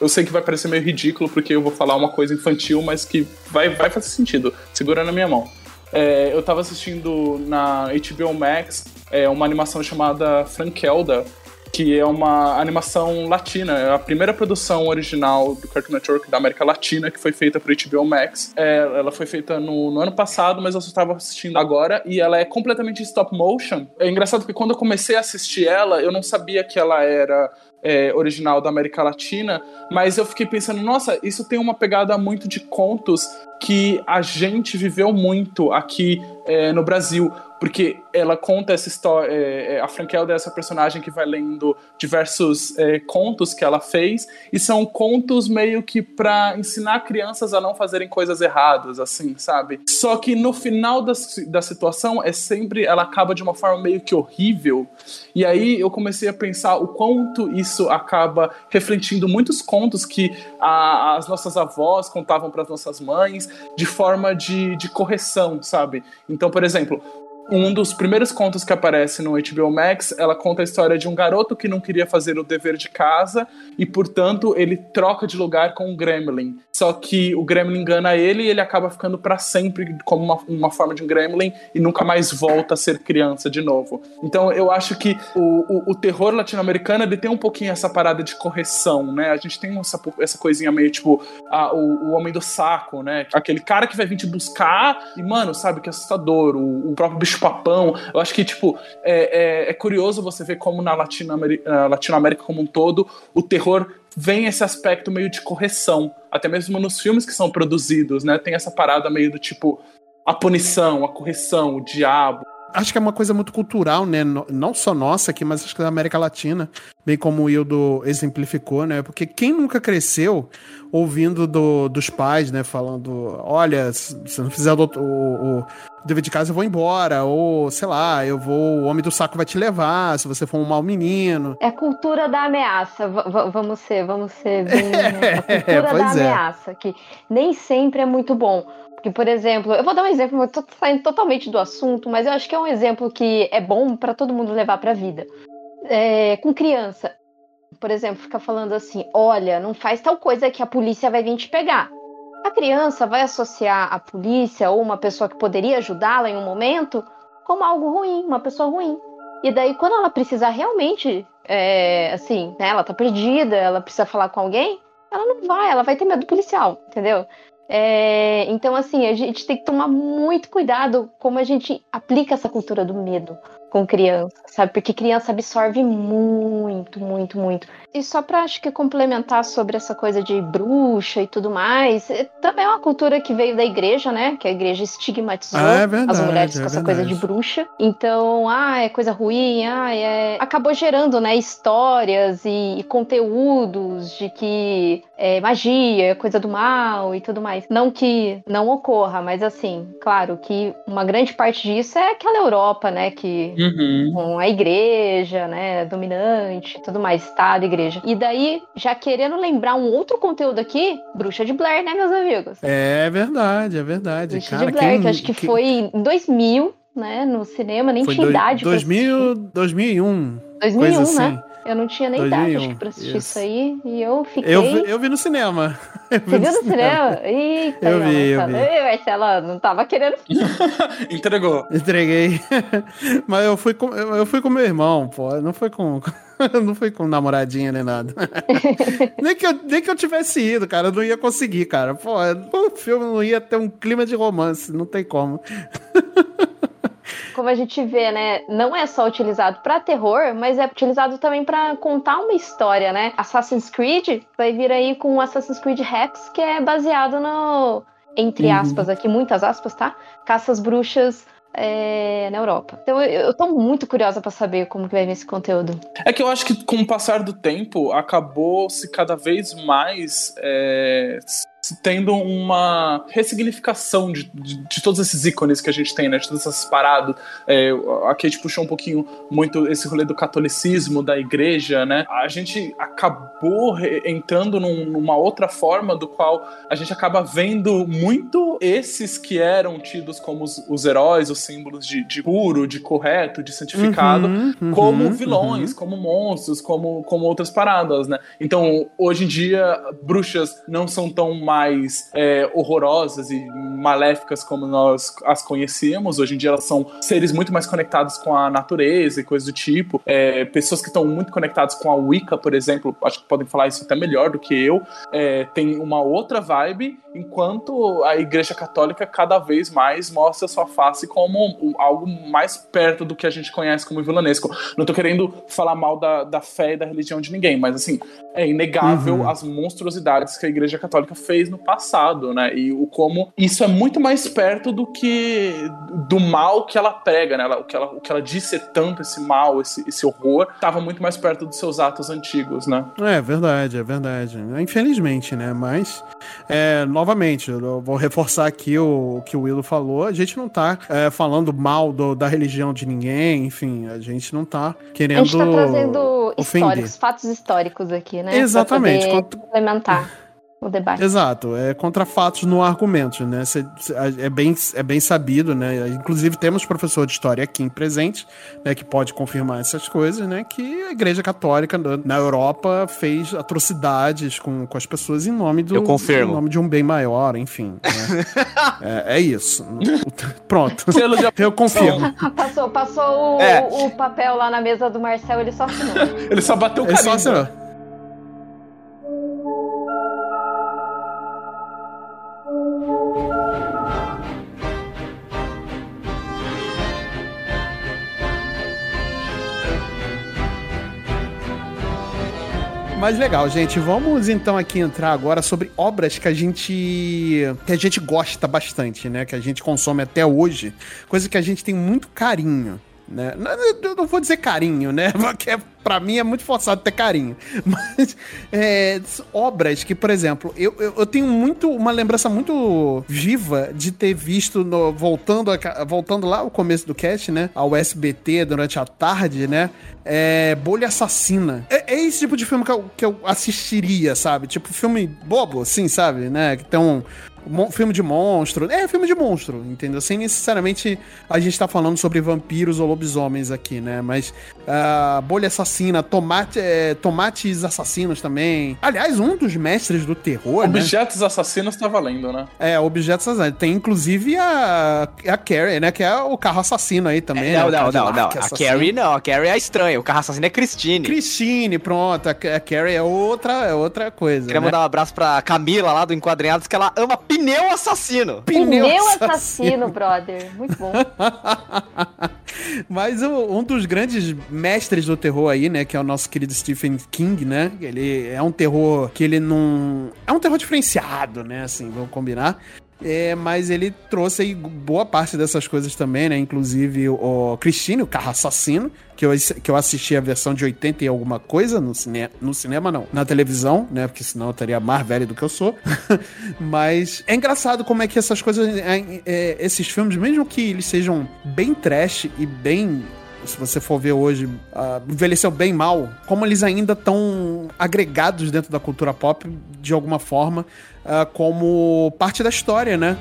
eu sei que vai parecer meio ridículo porque eu vou falar uma coisa infantil, mas que vai, vai fazer sentido. Segura na minha mão. É, eu tava assistindo na HBO Max é, uma animação chamada Frankelda, que é uma animação latina. É a primeira produção original do Cartoon Network da América Latina que foi feita para HBO Max. É, ela foi feita no, no, ano passado, mas eu só estava assistindo agora e ela é completamente stop motion. É engraçado que quando eu comecei a assistir ela, eu não sabia que ela era é, original da América Latina, mas eu fiquei pensando, nossa, isso tem uma pegada muito de contos que a gente viveu muito aqui é, no Brasil porque ela conta essa história. É, é, a Frankelda é essa personagem que vai lendo diversos é, contos que ela fez, e são contos meio que para ensinar crianças a não fazerem coisas erradas, assim, sabe? Só que no final da, da situação é sempre. Ela acaba de uma forma meio que horrível, e aí eu comecei a pensar o quanto isso acaba refletindo muitos contos que a, as nossas avós contavam para as nossas mães de forma de, de correção, sabe? Então, por exemplo um dos primeiros contos que aparece no HBO Max, ela conta a história de um garoto que não queria fazer o dever de casa e, portanto, ele troca de lugar com um gremlin. Só que o gremlin engana ele e ele acaba ficando para sempre como uma, uma, forma de um gremlin e nunca mais volta a ser criança de novo. Então, eu acho que o, o, o terror latino-americano ele tem um pouquinho essa parada de correção, né? A gente tem essa, essa coisinha meio tipo a, o, o homem do saco, né? Aquele cara que vai vir te buscar e, mano, sabe que é assustador. O, o próprio bicho papão. Eu acho que, tipo, é, é, é curioso você ver como na Latinoamérica, Latinoamérica como um todo, o terror vem esse aspecto meio de correção. Até mesmo nos filmes que são produzidos, né? Tem essa parada meio do tipo a punição, a correção, o diabo. Acho que é uma coisa muito cultural, né? Não só nossa aqui, mas acho que da América Latina, bem como o Hildo exemplificou, né? Porque quem nunca cresceu ouvindo do, dos pais, né? Falando: olha, se não fizer o, o, o dever de casa, eu vou embora. Ou, sei lá, eu vou. O homem do saco vai te levar se você for um mau menino. É a cultura da ameaça. V vamos ser, vamos ser bem. [LAUGHS] Né? A cultura da é. ameaça, que nem sempre é muito bom. Porque, por exemplo, eu vou dar um exemplo, eu tô saindo totalmente do assunto, mas eu acho que é um exemplo que é bom para todo mundo levar para a vida. É, com criança, por exemplo, fica falando assim: olha, não faz tal coisa que a polícia vai vir te pegar. A criança vai associar a polícia ou uma pessoa que poderia ajudá-la em um momento como algo ruim, uma pessoa ruim. E daí, quando ela precisar realmente, é, assim, né, ela tá perdida, ela precisa falar com alguém, ela não vai, ela vai ter medo do policial, entendeu? É, então, assim, a gente tem que tomar muito cuidado como a gente aplica essa cultura do medo com criança, sabe? Porque criança absorve muito, muito, muito. E só pra, acho que, complementar sobre essa coisa de bruxa e tudo mais, é, também é uma cultura que veio da igreja, né? Que a igreja estigmatizou ah, é verdade, as mulheres com é essa coisa de bruxa. Então, ah, é coisa ruim, ah, é... Acabou gerando, né, histórias e, e conteúdos de que é magia, é coisa do mal e tudo mais. Não que não ocorra, mas assim, claro que uma grande parte disso é aquela Europa, né? Que uhum. com a igreja, né, dominante, tudo mais, Estado, igreja. E daí, já querendo lembrar um outro conteúdo aqui, Bruxa de Blair, né, meus amigos? É verdade, é verdade. Bruxa Cara, de Blair, quem, que acho que, que, foi em 2000, né, no cinema, nem foi tinha idade 2000, 2001. 2001, assim. né? Eu não tinha nem 2001, idade, acho que pra assistir isso. isso aí. E eu fiquei. Eu vi, eu vi no cinema. [LAUGHS] Vi Você viu no cinema? cinema? Eita, eu vi, eu vi. Ei, Marcela, não tava querendo. [LAUGHS] Entregou. Entreguei. [LAUGHS] Mas eu fui com, eu fui com meu irmão, pô. Não foi com. não fui com namoradinha nem nada. nem, que eu, nem que eu tivesse ido, cara. Eu não ia conseguir, cara. Pô, o filme não ia ter um clima de romance. Não tem como. Como a gente vê, né? Não é só utilizado para terror, mas é utilizado também para contar uma história, né? Assassin's Creed vai vir aí com Assassin's Creed Rex, que é baseado no. Entre aspas, aqui, muitas aspas, tá? Caças bruxas é, na Europa. Então eu, eu tô muito curiosa para saber como que vai vir esse conteúdo. É que eu acho que com o passar do tempo acabou se cada vez mais é, tendo uma ressignificação de, de, de todos esses ícones que a gente tem, né? De todas essas paradas. É, a Kate puxou um pouquinho muito esse rolê do catolicismo, da igreja, né? A gente acabou entrando num- numa outra forma do qual a gente acaba vendo muito esses que eram tidos como os, os heróis, os símbolos de, de puro, de correto, de santificado, Uhum, uhum, como vilões, como monstros, como, como outras paradas, né? Então, hoje em dia, bruxas não são tão mais é, horrorosas e maléficas como nós as conhecíamos. Hoje em dia, elas são seres muito mais conectados com a natureza e coisas do tipo. É, pessoas que estão muito conectadas com a Wicca, por exemplo, acho que podem falar isso até melhor do que eu, é, tem uma outra vibe, enquanto a Igreja Católica cada vez mais mostra sua face como algo mais perto do que a gente conhece como vilanesco. Não tô querendo falar mal da, da fé e da religião de ninguém, mas assim, é inegável Uhum. as monstruosidades que a Igreja Católica fez no passado, né? E o como isso é muito mais perto do que do mal que ela prega, né? Ela- o, que ela, o que ela diz ser tanto esse mal, esse, esse horror, tava muito mais perto dos seus atos antigos, né? É verdade, é verdade. Infelizmente, né? Mas, é, novamente, eu vou reforçar aqui o, que o Willo falou. A gente não tá é, falando mal do- da religião de ninguém, enfim, a gente não tá A querendo. gente tá trazendo ofender. históricos, fatos históricos aqui, né? Exatamente, Pra poder complementar o debate. Exato, é contra fatos no argumento, né? Cê- cê- é, bem, é bem sabido, né? Inclusive temos professor de história aqui em presente, né? Que pode confirmar essas coisas, né? Que a Igreja Católica na- Europa fez atrocidades com, com as pessoas em nome do Eu confirmo. em nome de um bem maior, enfim. né? [LAUGHS] é, é isso. Pronto. Eu confirmo. [LAUGHS] Passou, passou o, É. o papel lá na mesa do Marcel, ele só assinou. Ele só bateu o É só carimbo. Mas legal, gente. Vamos então aqui entrar agora sobre obras que a gente que a gente gosta bastante, né? Que a gente consome até hoje, coisa que a gente tem muito carinho, né? Eu não vou dizer carinho, né? [LAUGHS] Porque pra mim é muito forçado ter carinho. [LAUGHS] Mas é, obras que, por exemplo, eu, eu, eu tenho muito uma lembrança muito viva de ter visto no- voltando a voltando lá ao começo do cast, né? Ao SBT durante a tarde, né? É, Bolha Assassina. É, é esse tipo de filme que eu, que eu assistiria, sabe? Tipo, filme bobo, assim, sabe? Né? Que tem um. Filme de monstro. É, filme de monstro, entendeu? Sem necessariamente a gente tá falando sobre vampiros ou lobisomens aqui, né? Mas ah, Bolha Assassina, tomate, é, Tomates Assassinos também. Aliás, um dos mestres do terror, né? Objetos assassinos tá valendo, né? É, Objetos Assassinos. Tem inclusive a, a Carrie, né? Que é o carro assassino aí também. né? Não, O não, não, não. A. Carrie não, a Carrie é estranha. O carro assassino é Christine. Christine, pronto. A a Carrie é outra, é outra coisa. Queria né? mandar um abraço pra Camila lá do Enquadrinhados, que ela ama pneu assassino. Pneu Pneu assassino. assassino, brother. Muito bom. [LAUGHS] Mas o- um dos grandes mestres do terror aí, né, que é o nosso querido Stephen King, né? Ele é um terror que ele não. É um terror diferenciado, né? Assim, vamos combinar. É, mas ele trouxe aí boa parte dessas coisas também, né? Inclusive o Christine, o carro assassino, que eu, que eu assisti a versão de 80 e alguma coisa no, cine, no cinema, não, na televisão, né? Porque senão eu estaria mais velho do que eu sou. [LAUGHS] mas é engraçado como é que essas coisas, é, é, esses filmes, mesmo que eles sejam bem trash e bem se você for ver hoje, ah, envelheceu bem mal, como eles ainda estão agregados dentro da cultura pop de alguma forma, ah, como parte da história, né?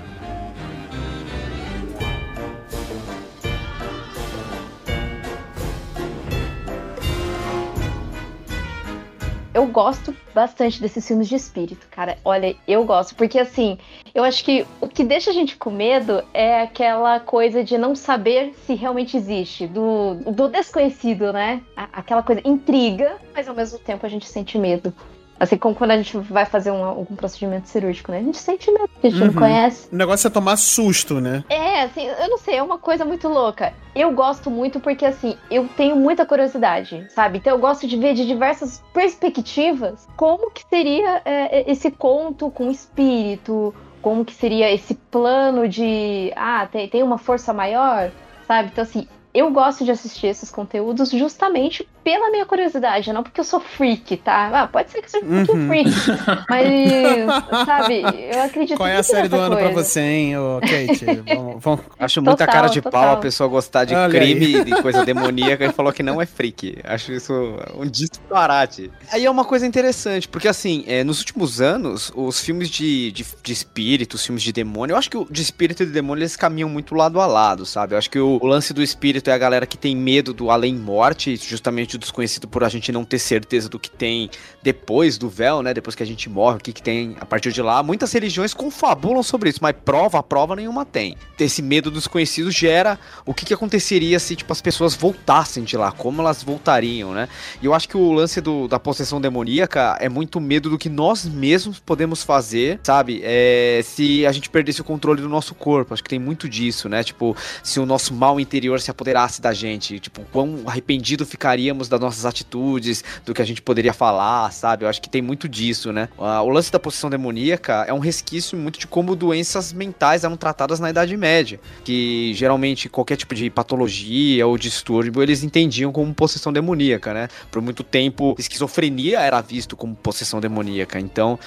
eu gosto bastante desses filmes de espírito, cara. Olha, eu gosto, porque assim, eu acho que o que deixa a gente com medo é aquela coisa de não saber se realmente existe, do, do desconhecido, né? Aquela coisa intriga, mas ao mesmo tempo a gente sente medo. Assim como quando a gente vai fazer um, algum procedimento cirúrgico, né? A gente sente medo, a gente Uhum. não conhece. O negócio é tomar susto, né? É, assim, eu não sei, é uma coisa muito louca. Eu gosto muito porque, assim, eu tenho muita curiosidade, sabe? Então eu gosto de ver de diversas perspectivas como que seria é, esse conto com espírito, como que seria esse plano de, ah, tem, tem uma força maior, sabe? Então, assim, eu gosto de assistir esses conteúdos justamente pela minha curiosidade, não porque eu sou freak, tá? Ah, pode ser que eu seja um pouquinho Uhum. freak, [LAUGHS] mas, sabe, eu acredito Qual é a série do ano pra coisa. você, hein, ô Kate? [LAUGHS] vamos, vamos- Acho muita Total, cara de total. pau a pessoa gostar de Olha crime e de coisa demoníaca e falou que não é freak. Acho isso um disparate. Aí é uma coisa interessante, porque assim, é, nos últimos anos, os filmes de, de, de espírito, os filmes de demônio, eu acho que o de espírito e de demônio eles caminham muito lado a lado, sabe? Eu acho que o, o lance do espírito é a galera que tem medo do além-morte, justamente desconhecido por a gente não ter certeza do que tem depois do véu, né? Depois que a gente morre, o que, que tem a partir de lá. Muitas religiões confabulam sobre isso, mas prova, prova nenhuma tem. Esse medo do desconhecido gera o que, que aconteceria se, tipo, as pessoas voltassem de lá, como elas voltariam, né? E eu acho que o lance do- da possessão demoníaca é muito medo do que nós mesmos podemos fazer, sabe? É, se a gente perdesse o controle do nosso corpo. Acho que tem muito disso, né? Tipo, se o nosso mal interior se apoderasse da gente, tipo, quão arrependido ficaríamos das nossas atitudes, do que a gente poderia falar, sabe? Eu acho que tem muito disso, né? Ah, o lance da possessão demoníaca é um resquício muito de como doenças mentais eram tratadas na Idade Média, que geralmente qualquer tipo de patologia ou distúrbio eles entendiam como possessão demoníaca, né? Por muito tempo, esquizofrenia era visto como possessão demoníaca. Então,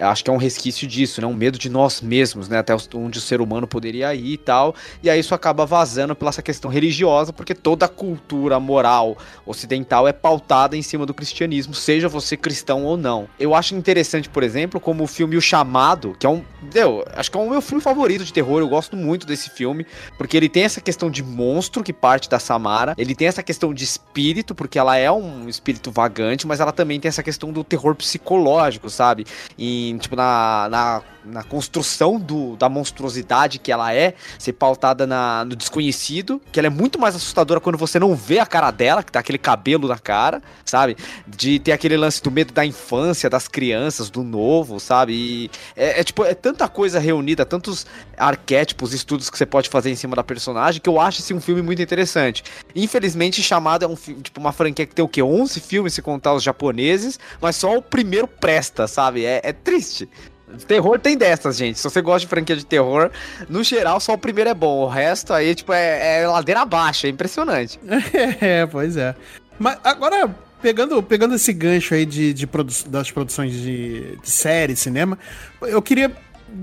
acho que é um resquício disso, né? Um medo de nós mesmos, né? Até onde o ser humano poderia ir e tal. E aí isso acaba vazando pela essa questão religiosa, porque toda a cultura moral ocidental é pautada em cima do cristianismo, seja você cristão ou não. Eu acho interessante, por exemplo, como o filme O Chamado, que é um. Eu acho que é o meu filme favorito de terror. Eu gosto muito desse filme, porque ele tem essa questão de monstro que parte da Samara, ele tem essa questão de espírito, porque ela é um espírito vagante, mas ela também tem essa questão do terror psicológico, sabe? Tipo, na, na, na construção do, da monstruosidade que ela é, ser pautada na, no desconhecido, que ela é muito mais assustadora quando você não vê a cara dela, que tá aquele cabelo na cara, sabe? De ter aquele lance do medo da infância, das crianças, do novo, sabe? E é, é, tipo, é tanta coisa reunida, tantos arquétipos, estudos que você pode fazer em cima da personagem, que eu acho esse um filme muito interessante. Infelizmente, Chamado é um tipo, uma franquia que tem o quê? 11 filmes, se contar os japoneses, mas só o primeiro presta, sabe? É, é triste. Terror tem dessas, gente. Se você gosta de franquia de terror, no geral, só o primeiro é bom. O resto aí, tipo, é, é ladeira abaixo. É impressionante. [LAUGHS] É, pois é. Mas agora, pegando, pegando esse gancho aí de, de produ das produções de, de série, cinema, eu queria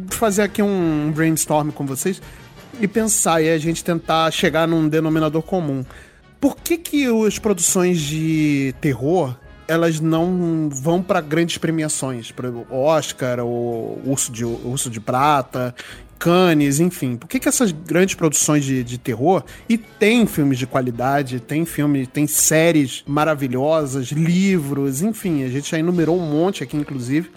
fazer aqui um brainstorm com vocês e pensar e a gente tentar chegar num denominador comum. Por que que as produções de terror elas não vão para grandes premiações, para Oscar, ou Urso de, Urso de Prata, Cannes, enfim. Por que, que essas grandes produções de, de terror, e tem filmes de qualidade, tem filme, tem séries maravilhosas, livros, enfim, a gente já enumerou um monte aqui, inclusive.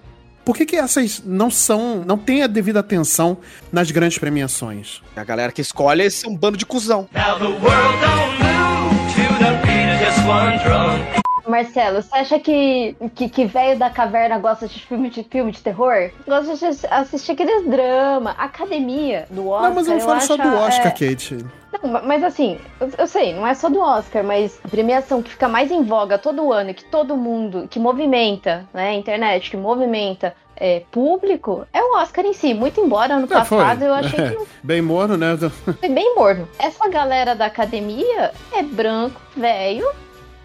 Por que, que essas não são. não têm a devida atenção nas grandes premiações? A galera que escolhe é um bando de cuzão. Now the world don't move to the beat of just one drum. Marcelo, você acha que, que, que velho da caverna gosta de filme de filme de terror? Gosta de assis- assistir aqueles drama, academia do Oscar. não, mas eu não falo só do Oscar, é, Kate. Não, ma- mas assim, eu, eu sei, não é só do Oscar, mas a premiação que fica mais em voga todo ano, que todo mundo, que movimenta, né, a internet, que movimenta é, público, é o Oscar em si. Muito embora ano É, foi. passado eu achei que não [LAUGHS] Bem morno, né? [LAUGHS] foi bem morno. Essa galera da academia é branco, velho,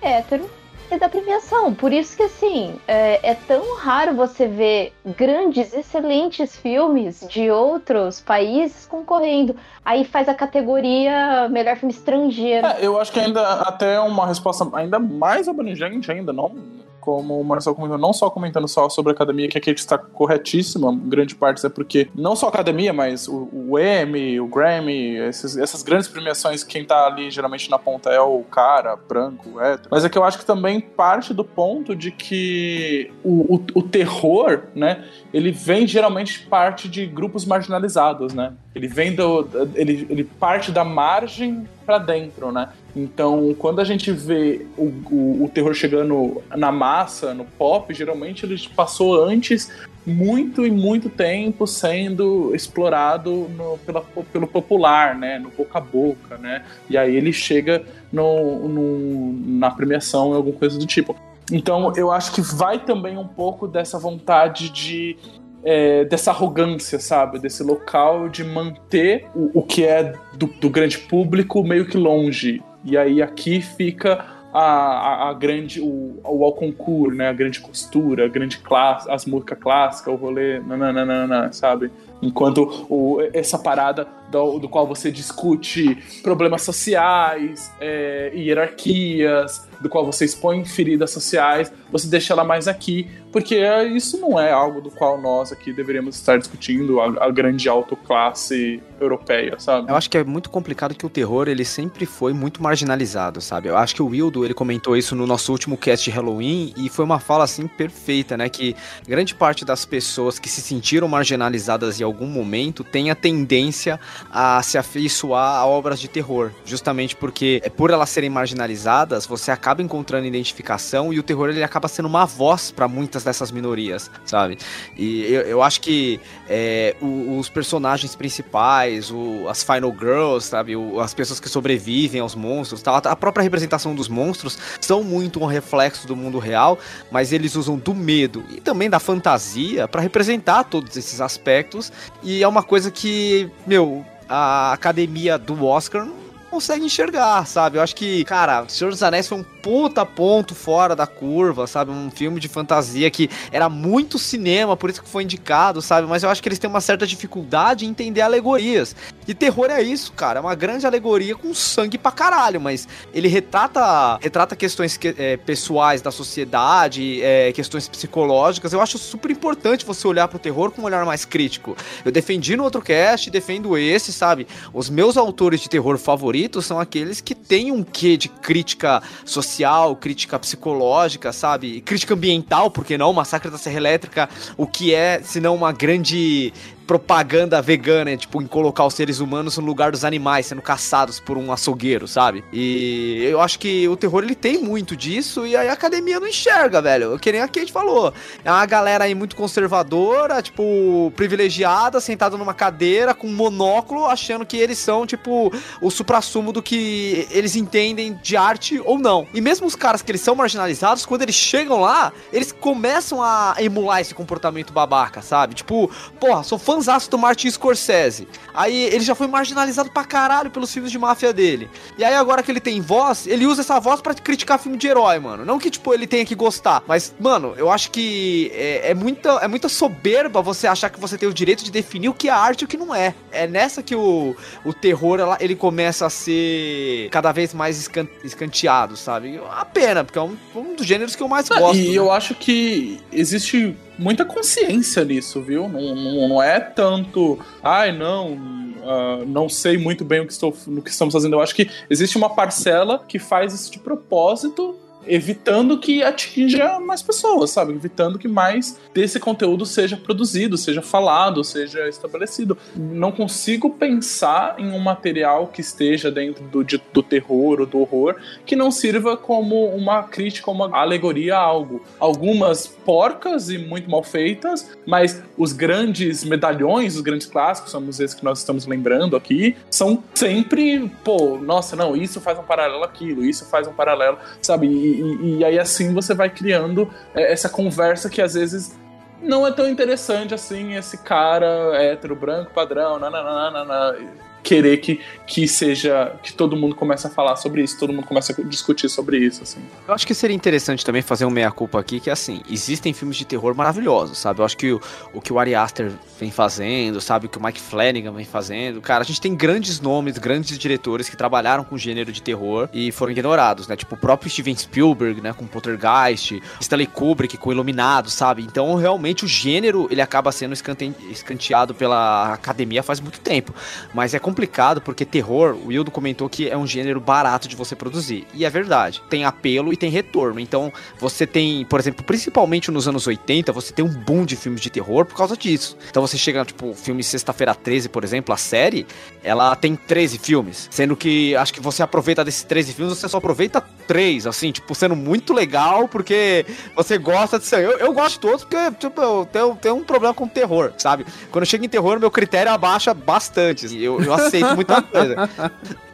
hétero e da premiação. Por isso que, assim, é, é tão raro você ver grandes, excelentes filmes de outros países concorrendo. Aí faz a categoria melhor filme estrangeiro. É, eu acho que ainda até uma resposta ainda mais abrangente ainda, não como o Marcelo comentou, não só comentando só sobre a academia, que a Kate está corretíssima, grande parte é porque não só a academia, mas o, o Emmy, o Grammy, esses- essas grandes premiações, quem tá ali geralmente na ponta é o cara, branco, hétero. Mas é que eu acho que também parte do ponto de que o, o, o terror, né, ele vem geralmente parte de grupos marginalizados, né? Ele vem do. Ele, ele parte da margem pra dentro, né? Então, quando a gente vê o, o, o terror chegando na massa, no pop, geralmente ele passou antes muito e muito tempo sendo explorado no- pela- pelo popular, né? No boca a boca, né? E aí ele chega no, no- na premiação alguma coisa do tipo. Então, eu acho que vai também um pouco dessa vontade de é, dessa arrogância, sabe? Desse local de manter o, o que é do, do grande público meio que longe. E aí aqui fica a, a, a grande, o, o ao concurso, né? A grande costura, a grande classe, as músicas clássicas, o rolê, nananana, sabe? Enquanto o, essa parada do, do qual você discute problemas sociais, é, hierarquias, do qual você expõe feridas sociais, você deixa ela mais aqui, porque isso não é algo do qual nós aqui deveríamos estar discutindo, a, a grande alta classe europeia, sabe? Eu acho que é muito complicado que o terror, ele sempre foi muito marginalizado, sabe? Eu acho que o Wildo, ele comentou isso no nosso último cast de Halloween e foi uma fala, assim, perfeita, né? Que grande parte das pessoas que se sentiram marginalizadas em algum momento tem a tendência a se afeiçoar a obras de terror. Justamente porque, é, por elas serem marginalizadas, você acaba encontrando identificação e o terror, ele acaba sendo uma voz para muitas dessas minorias, sabe? E eu, eu acho que é, os personagens principais, o- as Final Girls, sabe? O- as pessoas que sobrevivem aos monstros, tal, a própria representação dos monstros são muito um reflexo do mundo real, mas eles usam do medo e também da fantasia para representar todos esses aspectos. E é uma coisa que, meu, a academia do Oscar consegue enxergar, sabe? Eu acho que, cara, Senhor dos Anéis foi um puta ponto fora da curva, sabe? Um filme de fantasia que era muito cinema, por isso que foi indicado, sabe? Mas eu acho que eles têm uma certa dificuldade em entender alegorias. E terror é isso, cara. É uma grande alegoria com sangue pra caralho, mas ele retrata, retrata questões que- é, pessoais da sociedade, é, questões psicológicas. Eu acho super importante você olhar pro terror com um olhar mais crítico. Eu defendi no outro cast, defendo esse, sabe? Os meus autores de terror favoritos são aqueles que têm um quê de crítica social, crítica psicológica, sabe? Crítica ambiental, porque não? Massacre da Serra Elétrica, o que é, se não uma grande propaganda vegana, tipo, em colocar os seres humanos no lugar dos animais sendo caçados por um açougueiro, sabe? E eu acho que o terror ele tem muito disso e aí a academia não enxerga, velho. Que nem a Kate falou. É uma galera aí muito conservadora, tipo, privilegiada, sentada numa cadeira com um monóculo, achando que eles são, tipo, o suprassumo do que eles entendem de arte ou não. E mesmo os caras que eles são marginalizados, quando eles chegam lá, eles começam a emular esse comportamento babaca, sabe? Tipo, porra, sou fãzaço do Martin Scorsese. Aí ele já foi marginalizado pra caralho pelos filmes de máfia dele. E aí agora que ele tem voz, ele usa essa voz pra criticar filme de herói, mano. Não que, tipo, ele tenha que gostar. Mas, mano, eu acho que é, é muita, é muita soberba você achar que você tem o direito de definir o que é arte e o que não é. É nessa que o, o terror, ela- ele começa a ser cada vez mais escan- escanteado, sabe? A pena, porque é um, um dos gêneros que eu mais gosto. e né? eu acho que existe muita consciência nisso, viu? Não, não, não é tanto, ai, não, ah, não sei muito bem o que, estou, no que estamos fazendo. Eu acho que existe uma parcela que faz isso de propósito, evitando que atinja mais pessoas, sabe? Evitando que mais desse conteúdo seja produzido, seja falado, seja estabelecido. Não consigo pensar em um material que esteja dentro do, de- do terror ou do horror que não sirva como uma crítica, uma alegoria a algo. Algumas porcas e muito mal feitas, mas os grandes medalhões, os grandes clássicos, somos esses que nós estamos lembrando aqui, são sempre, pô, nossa, não, isso faz um paralelo àquilo, isso faz um paralelo, sabe? E, e- e aí assim você vai criando é, essa conversa que às vezes não é tão interessante assim, esse cara hétero, branco, padrão, nananana, querer que, que seja. que todo mundo comece a falar sobre isso, todo mundo comece a discutir sobre isso, assim. Eu acho que seria interessante também fazer um meia-culpa aqui, que é assim, existem filmes de terror maravilhosos, sabe? Eu acho que o, o que o Ari Aster vem fazendo, sabe? O que o Mike Flanagan vem fazendo. Cara, a gente tem grandes nomes, grandes diretores que trabalharam com gênero de terror e foram ignorados, né? Tipo o próprio Steven Spielberg, né? Com Poltergeist, Stanley Kubrick com Iluminado, sabe? Então, realmente, o gênero, ele acaba sendo escante- escanteado pela academia faz muito tempo. Mas é complicado porque terror, o Wildo comentou que é um gênero barato de você produzir. E é verdade. Tem apelo e tem retorno. Então, você tem, por exemplo, principalmente nos anos 80, você tem um boom de filmes de terror por causa disso. Então você chega, tipo, filme Sexta-feira 13, por exemplo, a série, ela tem 13 filmes. Sendo que acho que você aproveita desses 13 filmes, você só aproveita 3, assim, tipo, sendo muito legal, porque você gosta de ser. Eu, eu gosto de todos, porque, tipo, eu tenho, tenho um problema com terror, sabe? Quando eu chego em terror, meu critério abaixa bastante. Eu, eu aceito muita coisa.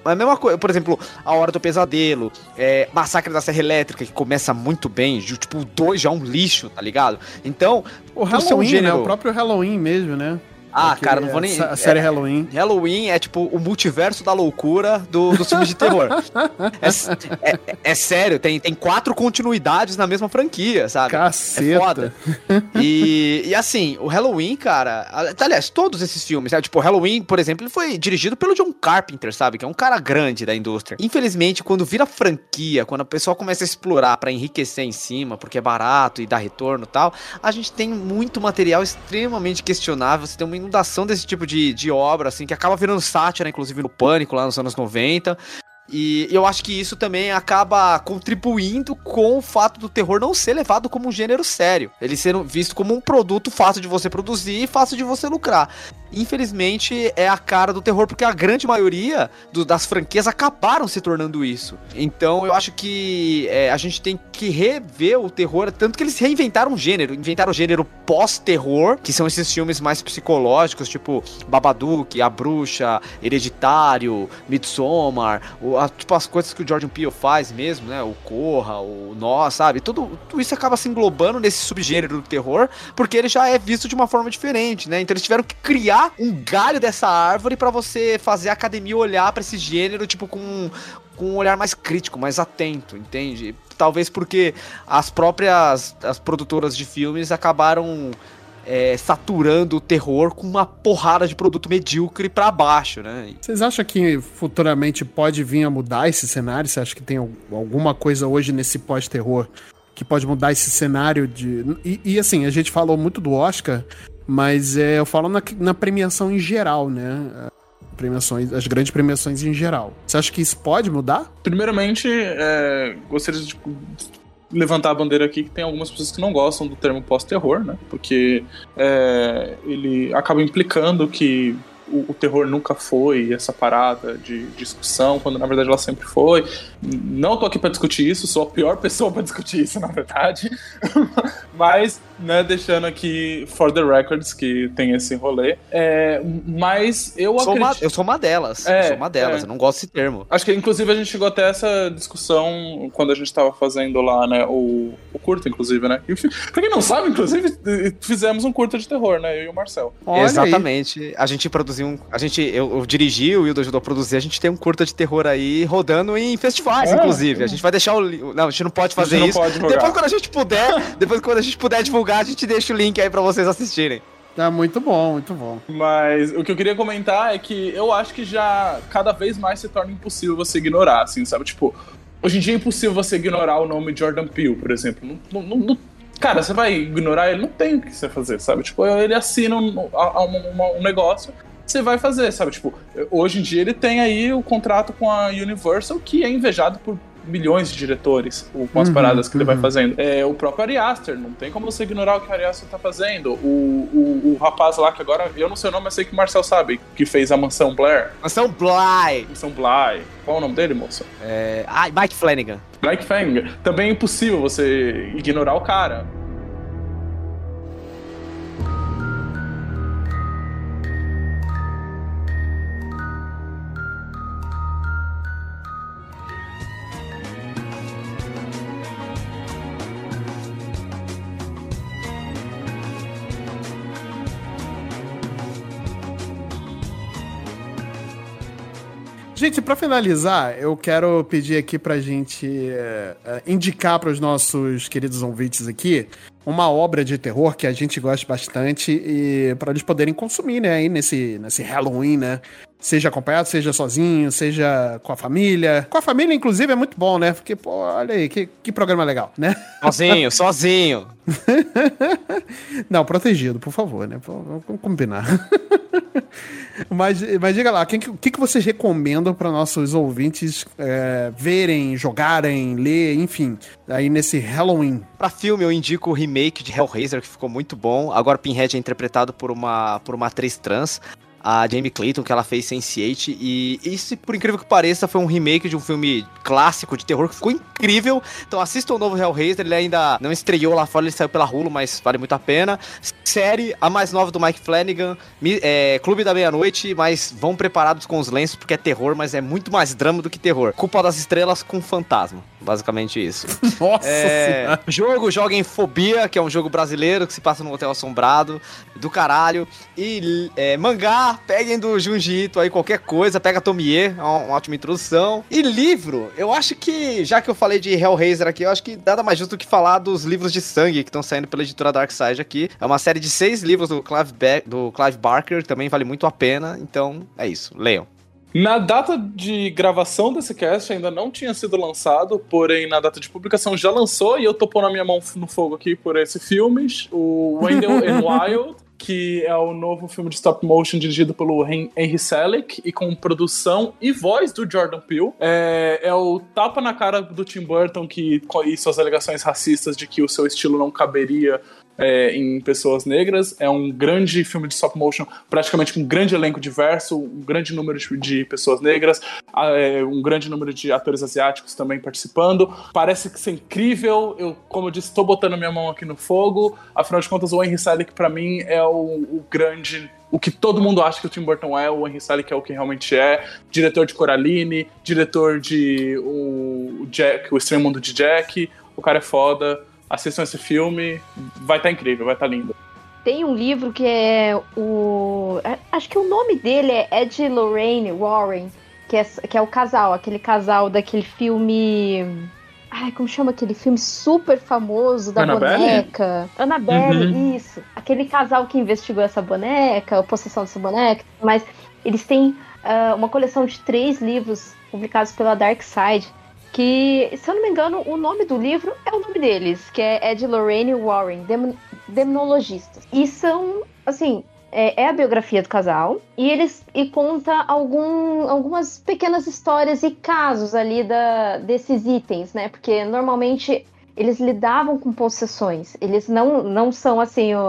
Mas a mesma coisa, por exemplo, A Hora do Pesadelo, é, Massacre da Serra Elétrica, que começa muito bem, tipo, o 2 já é um lixo, tá ligado? Então, O ser um Halloween, né? gênero- O próprio Halloween mesmo, né? Ah, Aquele- cara, não vou nem. A série é- Halloween. Halloween é tipo o multiverso da loucura do, dos filmes de terror. [LAUGHS] é, é- é sério, tem, tem quatro continuidades na mesma franquia, sabe? Caceta. É foda. E, e assim, o Halloween, cara. Aliás, todos esses filmes, sabe? Tipo, Halloween, por exemplo, ele foi dirigido pelo John Carpenter, sabe? Que é um cara grande da indústria. Infelizmente, quando vira franquia, quando a pessoa começa a explorar pra enriquecer em cima, porque é barato e dá retorno e tal, a gente tem muito material extremamente questionável. Você tem uma inundação desse tipo de, de obra, assim, que acaba virando sátira, inclusive no Pânico, lá nos anos 90. E eu acho que isso também acaba contribuindo com o fato do terror não ser levado como um gênero sério. Ele ser visto como um produto fácil de você produzir e fácil de você lucrar. Infelizmente, é a cara do terror, porque a grande maioria do- das franquias acabaram se tornando isso. Então, eu acho que é, a gente tem que rever o terror, tanto que eles reinventaram um gênero, inventaram o gênero pós-terror, que são esses filmes mais psicológicos, tipo Babadook, A Bruxa, Hereditário, Midsommar, o- a- tipo as coisas que o Jordan Peele faz mesmo, né? O Corra, o Nó, sabe? Tudo, tudo isso acaba se englobando nesse subgênero do terror, porque ele já é visto de uma forma diferente, né? Então eles tiveram que criar um galho dessa árvore pra você fazer a academia olhar pra esse gênero, tipo, com, com um olhar mais crítico, mais atento, entende? Talvez porque as próprias as produtoras de filmes acabaram é, saturando o terror com uma porrada de produto medíocre pra baixo, né? Vocês acham que futuramente pode vir a mudar esse cenário? Você acha que tem al- alguma coisa hoje nesse pós-terror que pode mudar esse cenário de. E, e, assim, a gente falou muito do Oscar, mas é, eu falo na, na premiação em geral, né? Premiações, as grandes premiações em geral. Você acha que isso pode mudar? Primeiramente, é, gostaria de tipo, levantar a bandeira aqui que tem algumas pessoas que não gostam do termo pós-terror, né? Porque é, ele acaba implicando que o, o terror nunca foi essa parada de discussão, quando na verdade ela sempre foi. Não tô aqui pra discutir isso, sou a pior [LAUGHS] pessoa pra discutir isso, na verdade. [LAUGHS] mas, né, deixando aqui for the records que tem esse rolê. É, mas eu Sou uma- acredito. eu sou uma delas. É, eu sou uma delas. é. Eu não gosto desse termo. Acho que inclusive a gente chegou até essa discussão quando a gente tava fazendo lá, né, o, o curto, inclusive, né? E, pra quem não sabe, inclusive, fizemos um curto de terror, né? Eu e o Marcel. Olha aí. Exatamente. A gente produziu um. A gente. Eu, eu dirigi, o Wildo ajudou a produzir. A gente tem um curta de terror aí rodando em festivais, É, inclusive. A gente vai deixar o. Não, a gente não pode fazer não isso. pode depois, quando a gente puder, depois quando a gente puder divulgar, a gente deixa o link aí pra vocês assistirem. Tá muito bom, muito bom. Mas o que eu queria comentar é que eu acho que já cada vez mais se torna impossível você ignorar, assim, sabe? Tipo, hoje em dia é impossível você ignorar o nome Jordan Peele, por exemplo. Não- não- não- cara, você vai ignorar ele? Não tem o que você fazer, sabe? Tipo, ele assina um, uma- um negócio, você vai fazer, sabe? Tipo, hoje em dia ele tem aí o contrato com a Universal, que é invejado por milhões de diretores o- com as Uhum, paradas que ele vai uhum. fazendo. É, o próprio Ari Aster, não tem como você ignorar o que o Ari Aster tá fazendo. O, o, o rapaz lá, que agora, eu não sei o nome, mas sei que o Marcel sabe, que fez a Mansão Blair. Mansão Bly. Mansão Bly. Qual é o nome dele, moça? É... Ai, Mike Flanagan. Mike Fang. Também é impossível você ignorar o cara. Gente, pra finalizar, eu quero pedir aqui pra gente é, indicar pros nossos queridos ouvintes aqui uma obra de terror que a gente gosta bastante e para eles poderem consumir, né, aí nesse, nesse Halloween, né? Seja acompanhado, seja sozinho, seja com a família. Com a família, inclusive, é muito bom, né? Porque, pô, olha aí, que, que programa legal, né? Sozinho, sozinho. [LAUGHS] Não, protegido, por favor, né? Vamos combinar. [LAUGHS] mas, mas diga lá, o que, que, que vocês recomendam para nossos ouvintes é, verem, jogarem, ler, enfim, aí nesse Halloween? Pra filme, eu indico o remake de Hellraiser, que ficou muito bom. Agora Pinhead é interpretado por uma, por uma atriz trans. A Jamie Clayton, que ela fez Sense8. E isso, por incrível que pareça, foi um remake de um filme clássico de terror que ficou incrível. Então assista o novo Hellraiser. Ele ainda não estreou lá fora, ele saiu pela Hulu, mas vale muito a pena. Série, a mais nova do Mike Flanagan. É, Clube da Meia-Noite, mas vão preparados com os lenços, porque é terror, mas é muito mais drama do que terror. Culpa das Estrelas com fantasma. Basicamente isso. [LAUGHS] Nossa É, jogo, joguem Fobia, que é um jogo brasileiro que se passa num hotel assombrado, do caralho. E é, mangá, peguem do Junji aí qualquer coisa, pega Tomie, é uma, ótima introdução. E livro, eu acho que, já que eu falei de Hellraiser aqui, eu acho que nada mais justo do que falar dos livros de sangue que estão saindo pela editora Dark Side aqui. É uma série de seis livros do Clive, Ba- do Clive Barker, que também vale muito a pena. Então, é isso, leiam. Na data de gravação desse cast ainda não tinha sido lançado, porém na data de publicação já lançou e eu tô pondo a minha mão no fogo aqui por esse filme, o Wendell and [LAUGHS] Wild, que é o novo filme de stop motion dirigido pelo Hen- Henry Selick e com produção e voz do Jordan Peele. É, é o tapa na cara do Tim Burton que e suas alegações racistas de que o seu estilo não caberia é, em pessoas negras. É um grande filme de stop motion, praticamente com um grande elenco diverso, um grande número de, de pessoas negras, é, um grande número de atores asiáticos também participando. Parece que isso é incrível. Eu, como eu disse, estou botando minha mão aqui no fogo. Afinal de contas, o Henry Selick, para mim, é o, o grande o que todo mundo acha que o Tim Burton é, o Henry Selick é o que realmente é. Diretor de Coraline, diretor de o Jack, o Estranho Mundo de Jack. O cara é foda. Assistam esse filme, vai estar incrível, vai estar lindo. Tem um livro que é o. é- Acho que o nome dele é Ed Lorraine Warren, que é, que é o casal, aquele casal daquele filme. Ai, como chama aquele filme super famoso da Annabelle? boneca? Annabelle, isso. Aquele casal que investigou essa boneca, a possessão dessa boneca, mas eles têm ah, uma coleção de três livros publicados pela Dark Side. Que, se eu não me engano, o nome do livro é o nome deles, que é Ed Lorraine Warren, Demon- Demonologistas. E são, assim, é, é a biografia do casal e eles e conta algum, algumas pequenas histórias e casos ali da, desses itens, né? Porque normalmente eles lidavam com possessões. Eles não, não são assim o-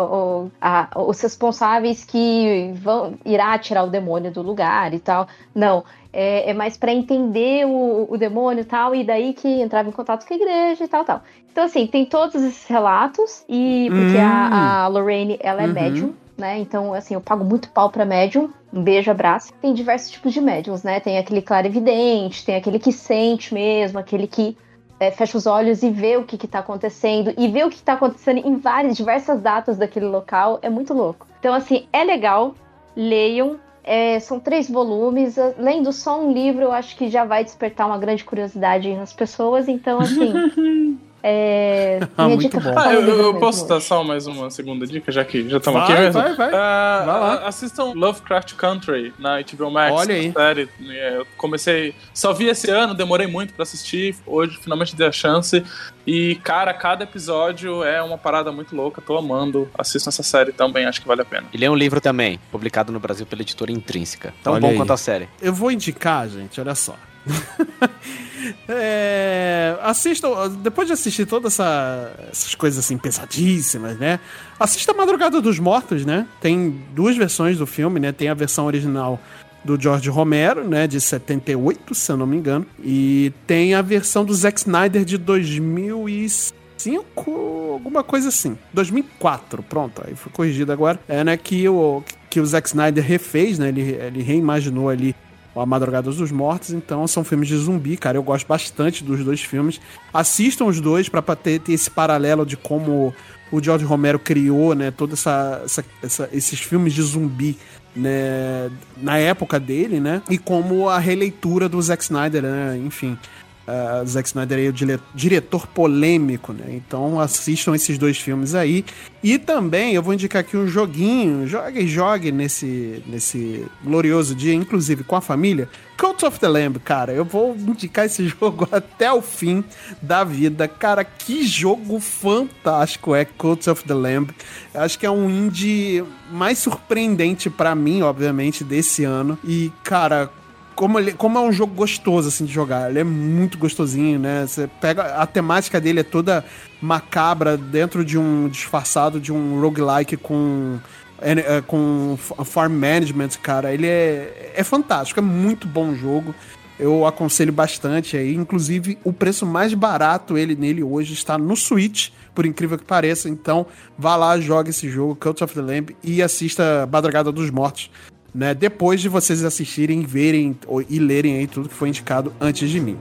o- a- os responsáveis que vão irá tirar o demônio do lugar e tal. Não. É, é mais para entender o, o demônio e tal, e daí que entrava em contato com a igreja e tal, tal. Então, assim, tem todos esses relatos, e porque Hum. a, a Lorraine, ela é Uhum. médium, né? Então, assim, eu pago muito pau pra médium. Um beijo, abraço. Tem diversos tipos de médiums, né? Tem aquele clarividente, tem aquele que sente mesmo, aquele que é, fecha os olhos e vê o que, que tá acontecendo. E vê o que tá acontecendo em várias, diversas datas daquele local. É muito louco. Então, assim, é legal. Leiam. É, são três volumes. Lendo só um livro, eu acho que já vai despertar uma grande curiosidade nas pessoas. Então, assim. [LAUGHS] É, Ah, [LAUGHS] minha muito dica bom. Ah, eu, eu posso dar só mais uma segunda dica, já que já estamos aqui mesmo? vai, vai. Ah, Vai lá. Assistam Lovecraft Country na HBO Max. Olha aí. Série. É, Eu comecei. Só vi esse ano, demorei muito pra assistir. Hoje finalmente dei a chance. E, cara, cada episódio é uma parada muito louca. Tô amando. Assistam essa série também, acho que vale a pena. E lê um livro também, publicado no Brasil pela editora Intrínseca. Tão Olha bom aí. quanto a série. Eu vou indicar, gente, olha só. [LAUGHS] É, assistam, depois de assistir todas essa- essas coisas assim pesadíssimas, né? Assista a Madrugada dos Mortos, né? Tem duas versões do filme, né? Tem a versão original do George Romero, né? De 78, se eu não me engano. E tem a versão do Zack Snyder de 2005, alguma coisa assim. 2004, pronto, aí foi corrigido agora. É, né? Que o, que o Zack Snyder refez, né? Ele, ele reimaginou ali a Madrugada dos Mortos, então são filmes de zumbi, cara. Eu gosto bastante dos dois filmes. Assistam os dois pra ter, ter esse paralelo de como o George Romero criou, né, toda essa, essa- essa- esses filmes de zumbi, né, na época dele, né, e como a releitura do Zack Snyder, né, enfim. Uh, Zack Snyder é o dire- diretor polêmico, né? Então assistam esses dois filmes aí. E também eu vou indicar aqui um joguinho. Jogue, jogue nesse, nesse glorioso dia, inclusive com a família. Cult of the Lamb, cara. Eu vou indicar esse [LAUGHS] jogo até o fim da vida. Cara, que jogo fantástico é Cult of the Lamb. Acho que é um indie mais surpreendente pra mim, obviamente, desse ano. E, cara, como, ele, como é um jogo gostoso, assim, de jogar. Ele é muito gostosinho, né? Você pega... A temática dele é toda macabra dentro de um... Disfarçado de um roguelike com... é, é, Com fa- farm management, cara. Ele é, é fantástico. É muito bom jogo. Eu aconselho bastante aí. Inclusive, o preço mais barato ele nele hoje está no Switch, por incrível que pareça. Então, vá lá, jogue esse jogo, Cult of the Lamb, e assista Badragada dos Mortos, né? Depois de vocês assistirem, verem e lerem aí tudo que foi indicado antes de mim.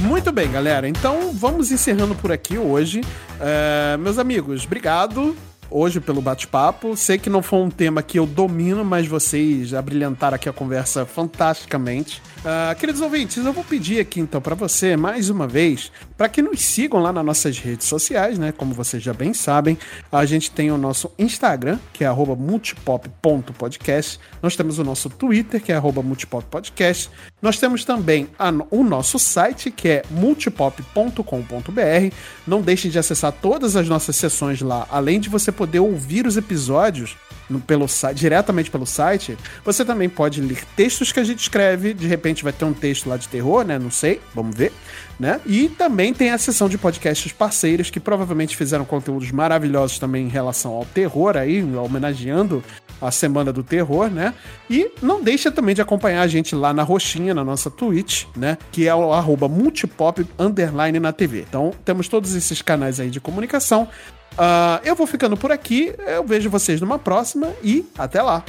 Muito bem, galera. Então vamos encerrando por aqui hoje. É, meus amigos, obrigado hoje pelo bate-papo. Sei que não foi um tema que eu domino, mas vocês abrilhantaram aqui a conversa fantasticamente. Ah, queridos ouvintes, eu vou pedir aqui então para você, mais uma vez, para que nos sigam lá nas nossas redes sociais, né? Como vocês já bem sabem, a gente tem o nosso Instagram, que é multipop.podcast. Nós temos o nosso Twitter, que é multipoppodcast. Nós temos também a o nosso site, que é multipop.com.br. Não deixem de acessar todas as nossas sessões lá, além de você poder ouvir os episódios no- pelo diretamente pelo site, você também pode ler textos que a gente escreve. De repente vai ter um texto lá de terror, né? Não sei, vamos ver, né? E também tem a seção de podcasts parceiros que provavelmente fizeram conteúdos maravilhosos também em relação ao terror aí, homenageando a Semana do Terror, né? E não deixa também de acompanhar a gente lá na roxinha, na nossa Twitch, né? Que é o arroba multipop underline na TV. Então temos todos esses canais aí de comunicação. Ah, eu vou ficando por aqui, eu vejo vocês numa próxima e até lá!